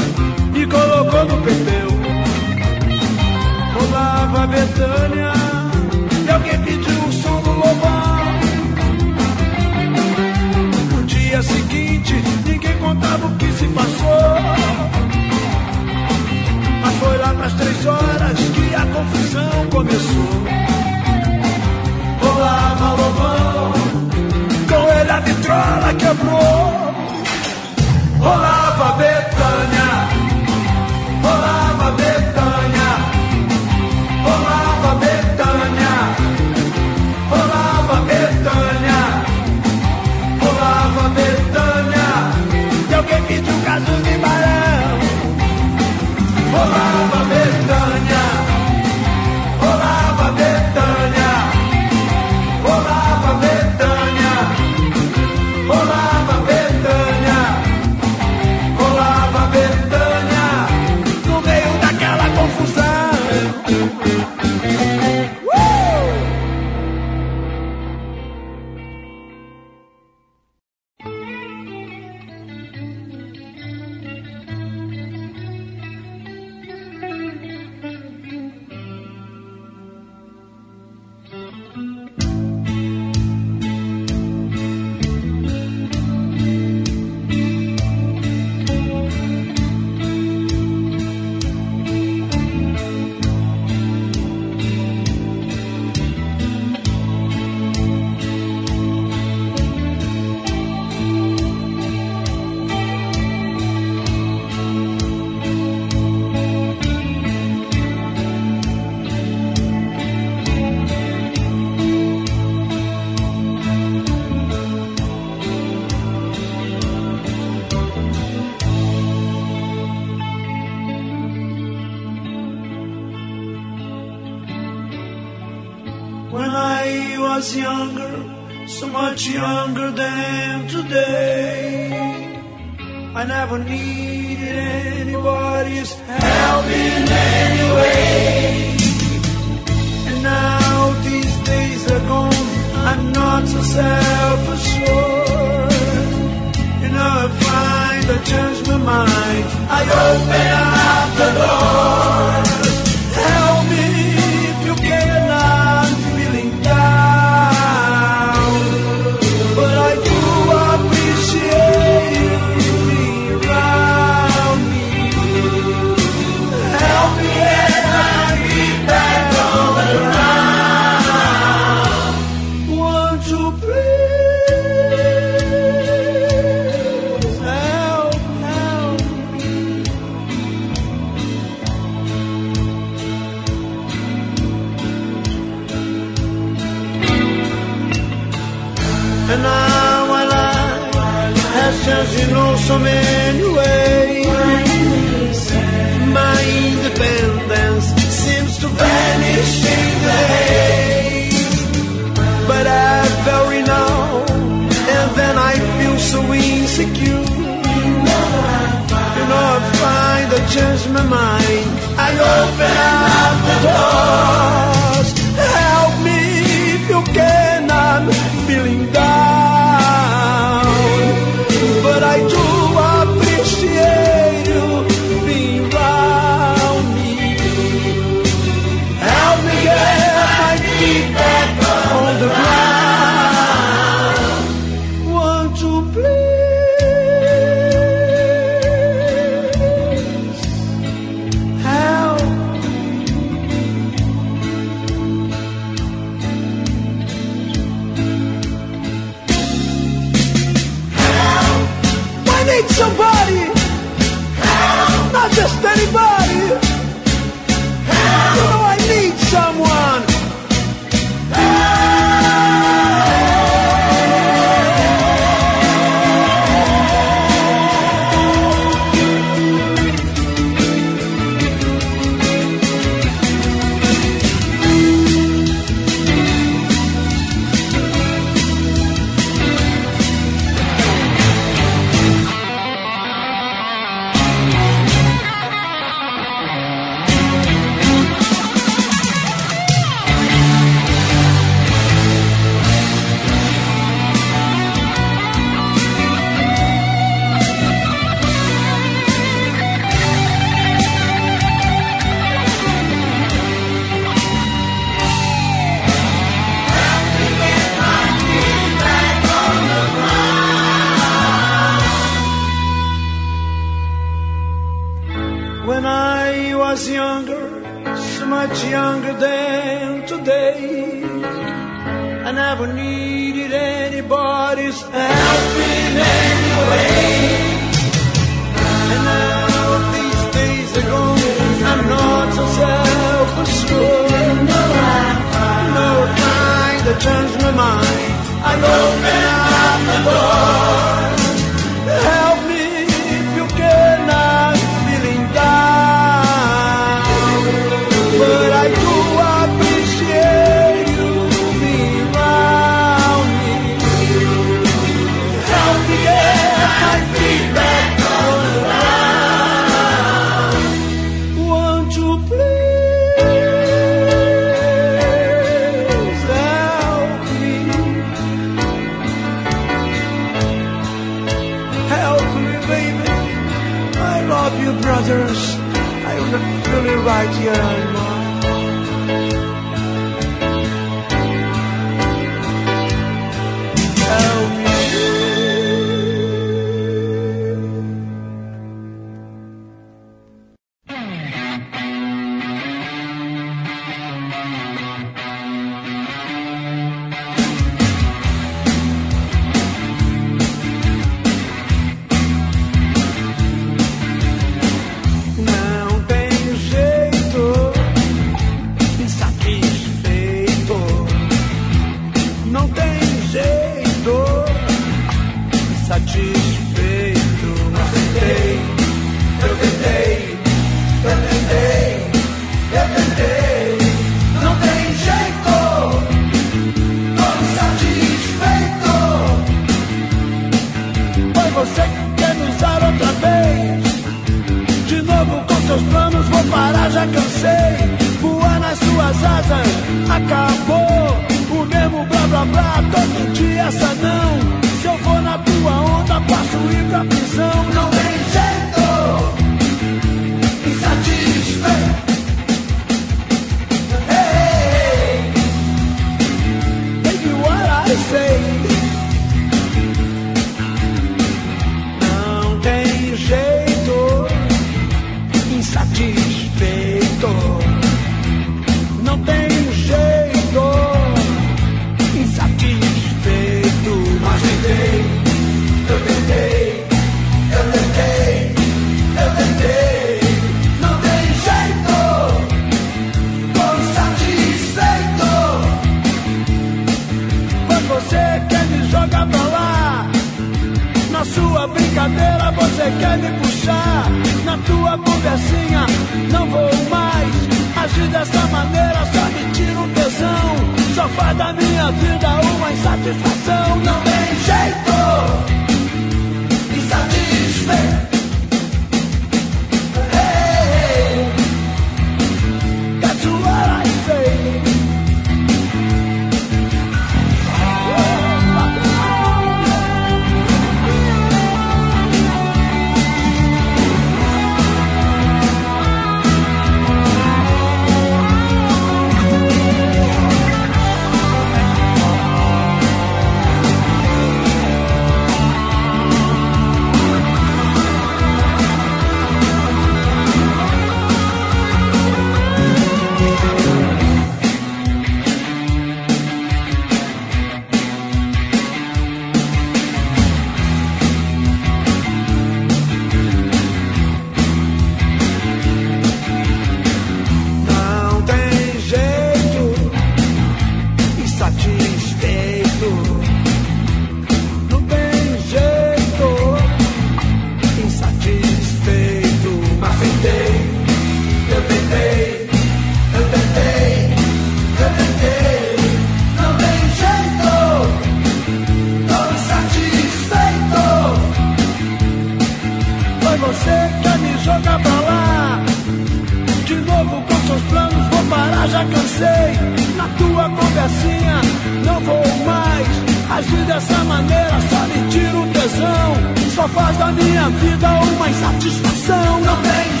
Speaker 4: Só faz da minha vida uma insatisfação. Não tem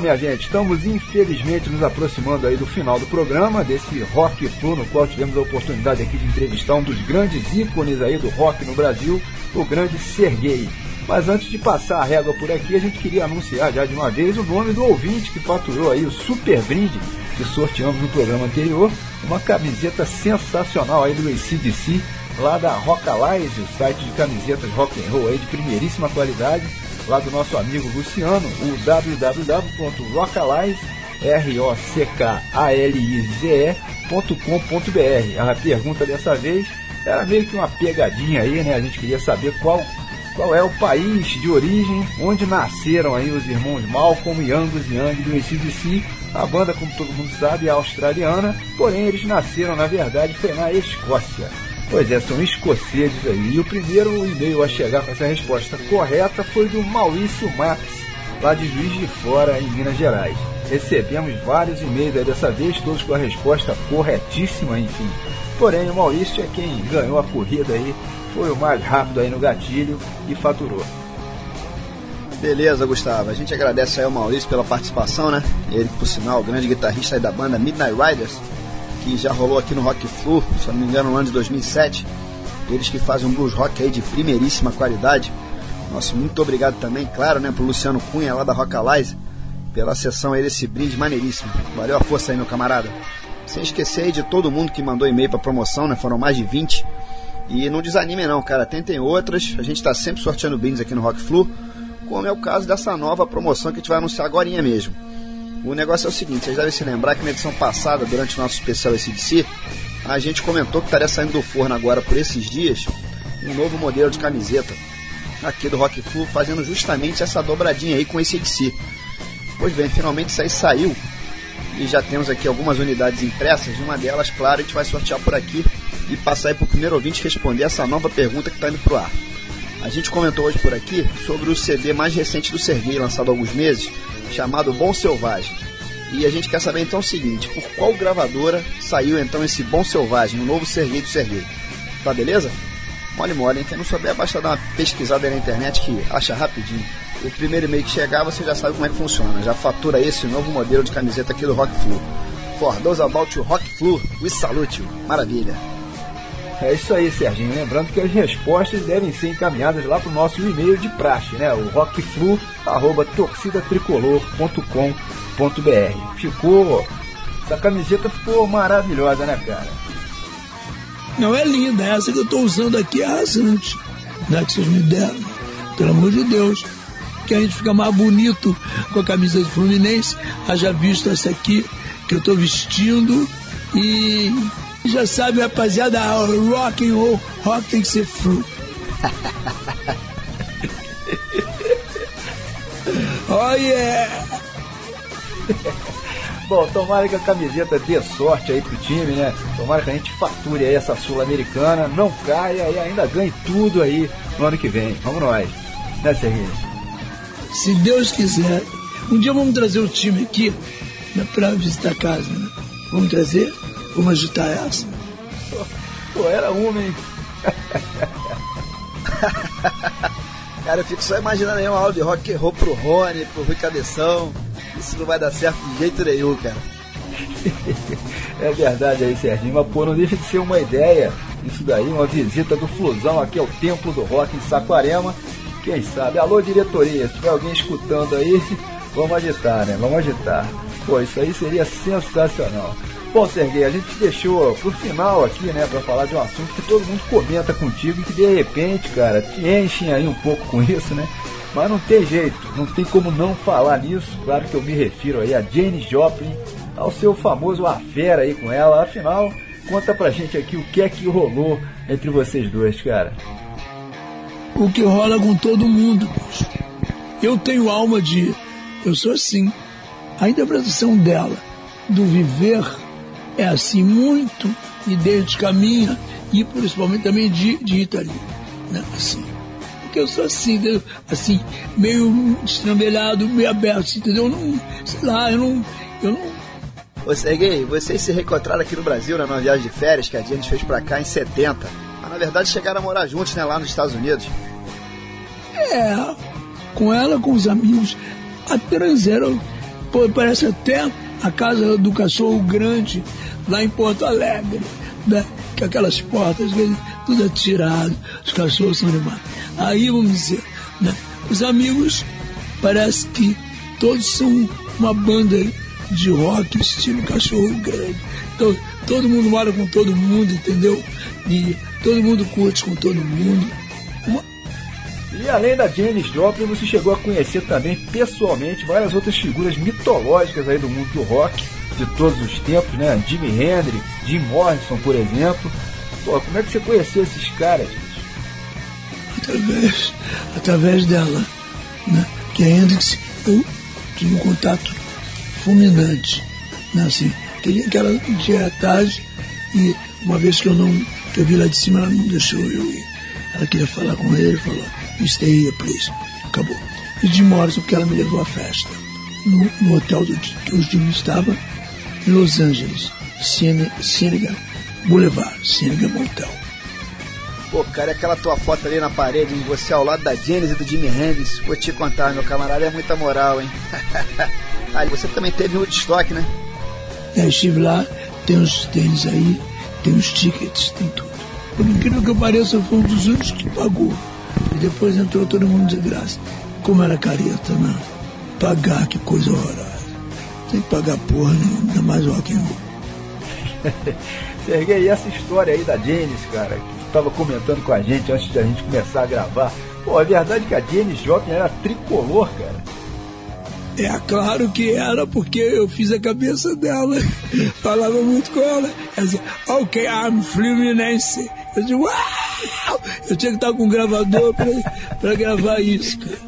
Speaker 3: minha gente, estamos infelizmente nos aproximando aí do final do programa, desse Rock Flu, no qual tivemos a oportunidade aqui de entrevistar um dos grandes ícones aí do rock no Brasil, o grande Serguei. Mas antes de passar a régua por aqui, a gente queria anunciar já de uma vez o nome do ouvinte que faturou aí o super brinde que sorteamos no programa anterior, uma camiseta sensacional aí do ACDC, lá da Rockalize, o site de camisetas rock and roll aí de primeiríssima qualidade, lá do nosso amigo Luciano, o www.rockalize.com.br. A pergunta dessa vez era meio que uma pegadinha aí, né? A gente queria saber qual qual é o país de origem onde nasceram aí os irmãos Malcolm e Angus Young do ACDC. A banda, como todo mundo sabe, é australiana, porém eles nasceram, na verdade, foi na Escócia. Pois é, são escoceses aí. E o primeiro e-mail a chegar com essa resposta correta foi do Maurício Max, lá de Juiz de Fora, em Minas Gerais. Recebemos vários e-mails aí dessa vez, todos com a resposta corretíssima, enfim. Porém, o Maurício é quem ganhou a corrida aí, foi o mais rápido aí no gatilho e faturou.
Speaker 2: Beleza, Gustavo. A gente agradece aí ao Maurício pela participação, né? Ele, por sinal, o grande guitarrista aí da banda Midnight Riders, que já rolou aqui no Rock Flu, se não me engano, no ano de 2007. Eles que fazem um blues rock aí de primeiríssima qualidade. Nosso muito obrigado também, claro, né, pro Luciano Cunha lá da Rockalize, pela sessão aí desse brinde maneiríssimo. Valeu a força aí, meu camarada. Sem esquecer aí de todo mundo que mandou e-mail pra promoção, né? Foram mais de 20. E não desanimem não, cara. Tentem outras. A gente está sempre sorteando brindes aqui no Rock Flu, como é o caso dessa nova promoção que a gente vai anunciar agora mesmo. O negócio é o seguinte, vocês devem se lembrar que na edição passada, durante o nosso especial SDC, a gente comentou que estaria saindo do forno agora por esses dias um novo modelo de camiseta aqui do Rock Flu, fazendo justamente essa dobradinha aí com esse ACDC. Pois bem, finalmente isso aí saiu e já temos aqui algumas unidades impressas. Uma delas, claro, a gente vai sortear por aqui e passar aí para o primeiro ouvinte responder essa nova pergunta que está indo pro ar. A gente comentou hoje por aqui sobre o CD mais recente do Serguei, lançado há alguns meses, chamado Bom Selvagem. E a gente quer saber então o seguinte, por qual gravadora saiu então esse Bom Selvagem, o novo Serguei do Serguei? Tá beleza? Mole mole, hein? Quem não souber, basta dar uma pesquisada aí na internet que acha rapidinho. O primeiro e-mail que chegar, você já sabe como é que funciona. Já fatura esse novo modelo de camiseta aqui do Rock Flu. For those about you Rock Flu, we salute you. Maravilha.
Speaker 3: É isso aí, Serginho. Lembrando que as respostas devem ser encaminhadas lá para o nosso e-mail de praxe, né? O rockflu.torcidatricolor.com.br. Ficou. Essa camiseta ficou maravilhosa, né, cara?
Speaker 4: Não é linda, essa que eu estou usando aqui é rasante. Né, que vocês me deram. Pelo amor de Deus. Que a gente fica mais bonito com a camisa do Fluminense. Haja visto essa aqui que eu estou vestindo. E já sabe, rapaziada, rock and roll, rock tem que ser flu. oh yeah!
Speaker 3: Bom, tomara que a camiseta dê sorte aí pro time, né? Tomara que a gente fature aí essa Sul-Americana, não caia e ainda ganhe tudo aí no ano que vem. Vamos nós. Né, Serginho?
Speaker 4: Se Deus quiser, um dia vamos trazer o time aqui né, pra visitar a casa, né? Vamos trazer? Vamos agitar essa.
Speaker 3: Pô, era uma, hein?
Speaker 2: Cara, eu fico só imaginando aí uma aula de rock and roll pro Rony, pro Rui Cabeção. Isso não vai dar certo de jeito nenhum, cara.
Speaker 3: É verdade aí, Serginho, mas pô, não deixa de ser uma ideia. Isso daí, uma visita do Flusão aqui ao Templo do Rock em Saquarema. Quem sabe? Alô, diretoria, se tiver alguém escutando aí, vamos agitar, né? Vamos agitar. Pô, isso aí seria sensacional. Bom, Serguei, a gente deixou pro final aqui, né, pra falar de um assunto que todo mundo comenta contigo e que de repente, cara, te enchem aí um pouco com isso, né? Mas não tem jeito, não tem como não falar nisso. Claro que eu me refiro aí a Jane Joplin, ao seu famoso afera aí com ela. Afinal, conta pra gente aqui o que é que rolou entre vocês dois, cara.
Speaker 4: O que rola com todo mundo, poxa. Eu tenho alma de. Eu sou assim. A interpretação dela do viver é assim muito idêntica à minha e principalmente também de, de. Né? Assim. Porque eu sou assim, entendeu? assim, meio estrambelhado, meio aberto, entendeu? Eu não, sei lá, eu não. Eu não
Speaker 2: Ô Serguei, vocês se reencontraram aqui no Brasil, né, numa viagem de férias que a Janis fez pra cá em 70. Mas na verdade chegaram a morar juntos, né, lá nos Estados Unidos.
Speaker 4: É, com ela, com os amigos, a transeram. Pô, parece até a casa do cachorro grande lá em Porto Alegre, né? Que aquelas portas, vezes, tudo atirado, os cachorros são animados. Aí, vamos dizer, né? Os amigos, parece que todos são uma banda de rock estilo cachorro grande. Então, todo mundo mora com todo mundo, entendeu? E todo mundo curte com todo mundo. Uma,
Speaker 3: E além da Janis Joplin, você chegou a conhecer também pessoalmente várias outras figuras mitológicas aí do mundo do rock de todos os tempos, né? Jimi Hendrix, Jim Morrison, por exemplo. Pô, como é que você conheceu esses caras?
Speaker 4: através, através dela, né? Que a Hendrix, eu tive um contato fulminante, né? Assim, queria que ela dia à tarde e uma vez que eu não, que eu vi lá de cima, ela não deixou eu ir. Ela queria falar com ele, falou, stay here, please. Acabou. E de Morrison, porque ela me levou à festa, no, no hotel que o Jimmy estava, Los Angeles, Cine, Cinegar Boulevard, Cinegar Motel.
Speaker 2: Pô, cara, aquela tua foto ali na parede, em você ao lado da Janis e do Jimi Hendrix, vou te contar, meu camarada, é muita moral, hein? e você também teve um Woodstock, né?
Speaker 4: É, estive lá, tem os tênis aí, tem os tickets, tem tudo. Por incrível que pareça, fui um dos únicos que pagou. E depois entrou todo mundo de graça. Como era careta, né? Pagar, que coisa horrorosa. Tem que pagar porra nenhuma, ainda mais rock and roll.
Speaker 3: Serguei, e essa história aí da Janis, cara, que tu tava comentando com a gente antes de a gente começar a gravar. Pô, é verdade que a Janis Joplin era tricolor, cara.
Speaker 4: É claro que era, porque eu fiz a cabeça dela. Falava muito com ela. Ela dizia, ok, I'm Fluminense. Eu disse, uau! Eu tinha que estar com um gravador pra, pra gravar isso, cara.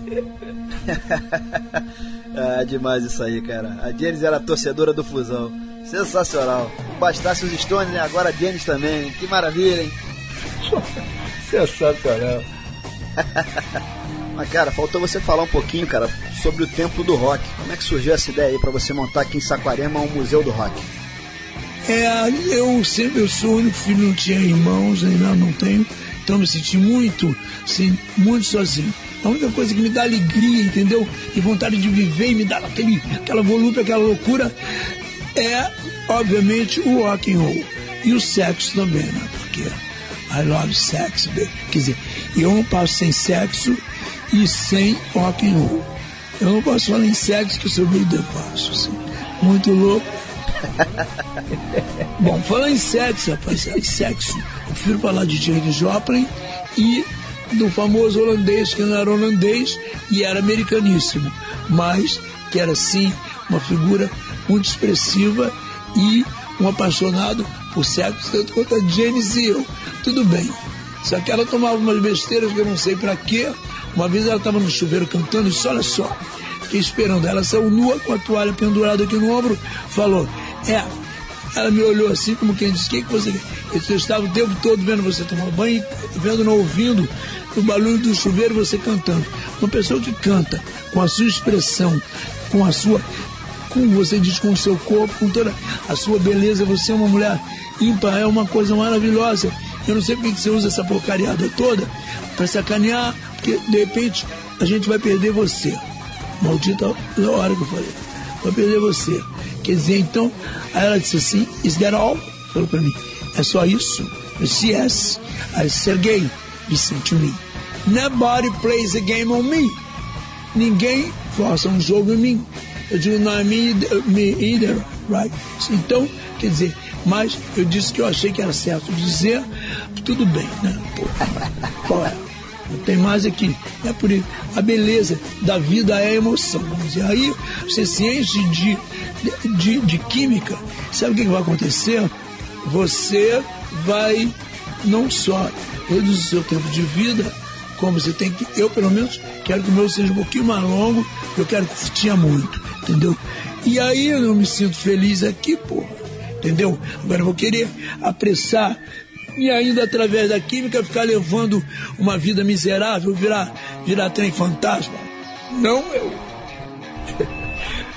Speaker 2: ah, demais isso aí, cara. A Janis era a torcedora do Fusão. Sensacional. Bastasse os Stones, né? Agora a Janis também. Que maravilha, hein?
Speaker 3: Sensacional.
Speaker 2: Mas, cara, faltou você falar um pouquinho, cara, sobre o Templo do Rock. Como é que surgiu essa ideia aí pra você montar aqui em Saquarema um museu do rock?
Speaker 4: É, eu sempre eu sou o único filho, não tinha irmãos, ainda não tenho, então me senti muito, assim, muito sozinho. A única coisa que me dá alegria, entendeu? E vontade de viver e me dá aquele, aquela volúpia, aquela loucura, é, obviamente, o rock and roll. E o sexo também, né? Porque I love sex, baby. Quer dizer, eu não passo sem sexo e sem rock and roll. Eu não posso falar em sexo que eu sou meio devasso, assim. Muito louco. Bom, falando em sexo, rapaziada, sexo, eu prefiro falar de James Joplin e do famoso holandês, que não era holandês e era americaníssimo, mas que era sim uma figura muito expressiva e um apaixonado por sexo, tanto quanto a Janis e eu. Tudo bem. Só que ela tomava umas besteiras que eu não sei pra quê. Uma vez ela estava no chuveiro cantando e disse, olha só, fiquei esperando. Ela saiu nua com a toalha pendurada aqui no ombro, falou, é. Ela me olhou assim como quem disse, o que, que você quer? Eu estava o tempo todo vendo você tomar banho, vendo, não ouvindo o barulho do chuveiro você cantando. Uma pessoa que canta com a sua expressão, com a sua como você diz, com o seu corpo, com toda a sua beleza. Você é uma mulher ímpar, é uma coisa maravilhosa. Eu não sei por que você usa essa porcariada toda para sacanear, porque de repente a gente vai perder você. Maldita hora que eu falei. Vai perder você. Quer dizer, então, ela disse assim, is that all? Falou para mim, é só isso? Eu disse, yes. Aí, Sergei, listen to me. Nobody plays a game on me. Ninguém força um jogo em mim. Eu digo, não é me, me either, right? Então, quer dizer, mas eu disse que eu achei que era certo dizer, tudo bem, né? Pô, qual é? Tem mais aqui. É por isso. A beleza da vida é a emoção. Dizer. Aí você se enche de, de, de química. Sabe o que vai acontecer? Você vai não só reduzir seu tempo de vida, como você tem que. Eu, pelo menos, quero que o meu seja um pouquinho mais longo, eu quero curtir muito, entendeu? E aí eu não me sinto feliz aqui, porra, entendeu? Agora eu vou querer apressar e ainda através da química ficar levando uma vida miserável, virar, virar trem fantasma. Não eu.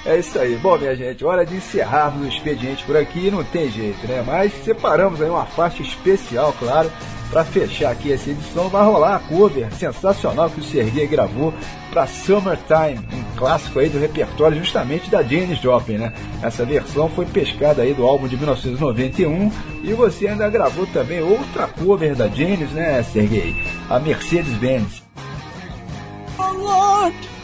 Speaker 3: É isso aí. Bom, minha gente, hora de encerrarmos o expediente por aqui. Não tem jeito, né? Mas separamos aí uma faixa especial, claro, para fechar aqui essa edição. Vai rolar a cover sensacional que o Sergei gravou para Summertime, um clássico aí do repertório justamente da Janis Joplin, né? Essa versão foi pescada aí do álbum de 1991 e você ainda gravou também outra cover da Janis, né, Sergei? A Mercedes-Benz.
Speaker 4: Oh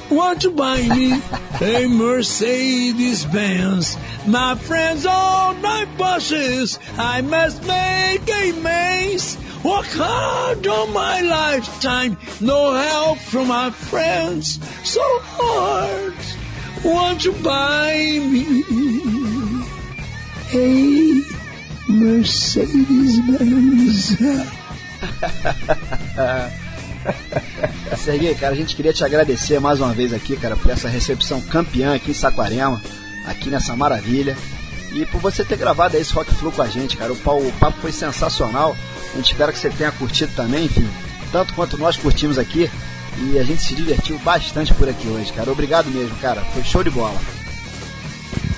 Speaker 4: Lord, buy me a Mercedes Benz? My friends, all my bosses, I must make amends. Work hard all my lifetime, no help from my friends. So hard, want to buy me a Mercedes Benz?
Speaker 2: Serguei, cara, a gente queria te agradecer mais uma vez aqui, cara, por essa recepção campeã aqui em Saquarema, aqui nessa maravilha. E por você ter gravado esse Rock Flu com a gente, cara. O papo foi sensacional. A gente espera que você tenha curtido também, enfim, tanto quanto nós curtimos aqui. E a gente se divertiu bastante por aqui hoje, cara. Obrigado mesmo, cara. Foi show de bola.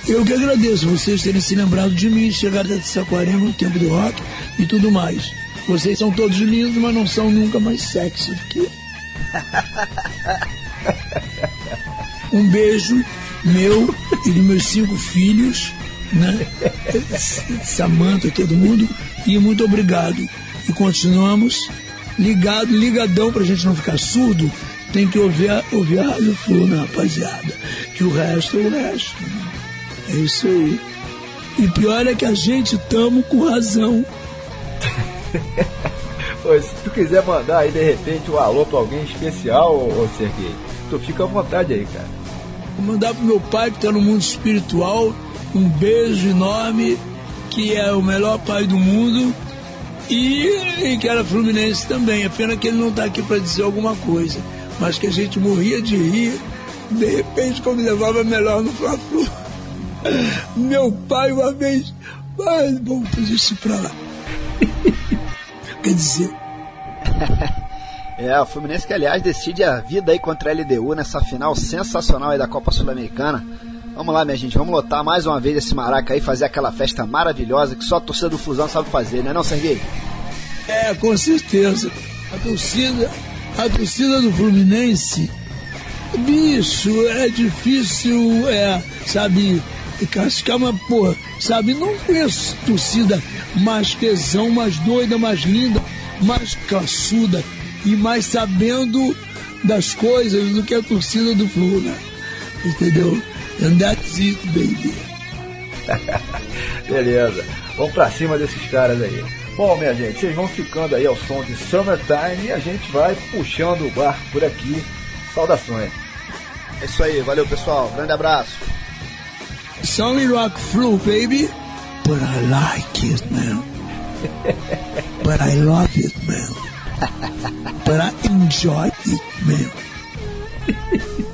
Speaker 4: Eu que agradeço vocês terem se lembrado de mim, chegar até Saquarema no tempo do rock e tudo mais. Vocês são todos lindos, mas não são nunca mais sexy do que eu. Um beijo meu e dos meus cinco filhos, né? Samanta, todo mundo, e muito obrigado. E continuamos ligado, ligadão pra gente não ficar surdo. Tem que ouvir, a- ouvir a Rádio Flu, né, rapaziada? Que o resto é o resto. É isso aí. E pior é que a gente tamo com razão.
Speaker 3: Pô, se tu quiser mandar aí de repente um alô pra alguém especial, ô, ô Serguei, tu fica à vontade aí, cara.
Speaker 4: Vou mandar pro meu pai que tá no mundo espiritual um beijo enorme, que é o melhor pai do mundo. E, e que era fluminense também. É pena que ele não tá aqui para dizer alguma coisa. Mas que a gente morria de rir. De repente, como levava melhor no Fla-Flu. Meu pai uma vez. Mas vamos fazer isso pra lá. Quer dizer,
Speaker 2: É, o Fluminense que, aliás, decide a vida aí contra a LDU nessa final sensacional aí da Copa Sul-Americana. Vamos lá, minha gente, vamos lotar mais uma vez esse maraca aí, fazer aquela festa maravilhosa que só a torcida do Fusão sabe fazer, né não, Serguei?
Speaker 4: É, com certeza. A torcida, a torcida do Fluminense, bicho, é difícil, é, sabe, cascar uma porra, sabe, não conheço torcida mais quesão, mais doida, mais linda, mais caçuda e mais sabendo das coisas do que a torcida do Flu, né? Entendeu? And that's it, baby.
Speaker 3: Beleza, vamos pra cima desses caras aí. Bom, minha gente, vocês vão ficando aí ao som de Summertime e a gente vai puxando o barco por aqui. Saudações.
Speaker 2: É isso aí, valeu pessoal, grande abraço.
Speaker 4: It's only rock flu, baby. But I like it, man. but I love it, man. but I enjoy it, man.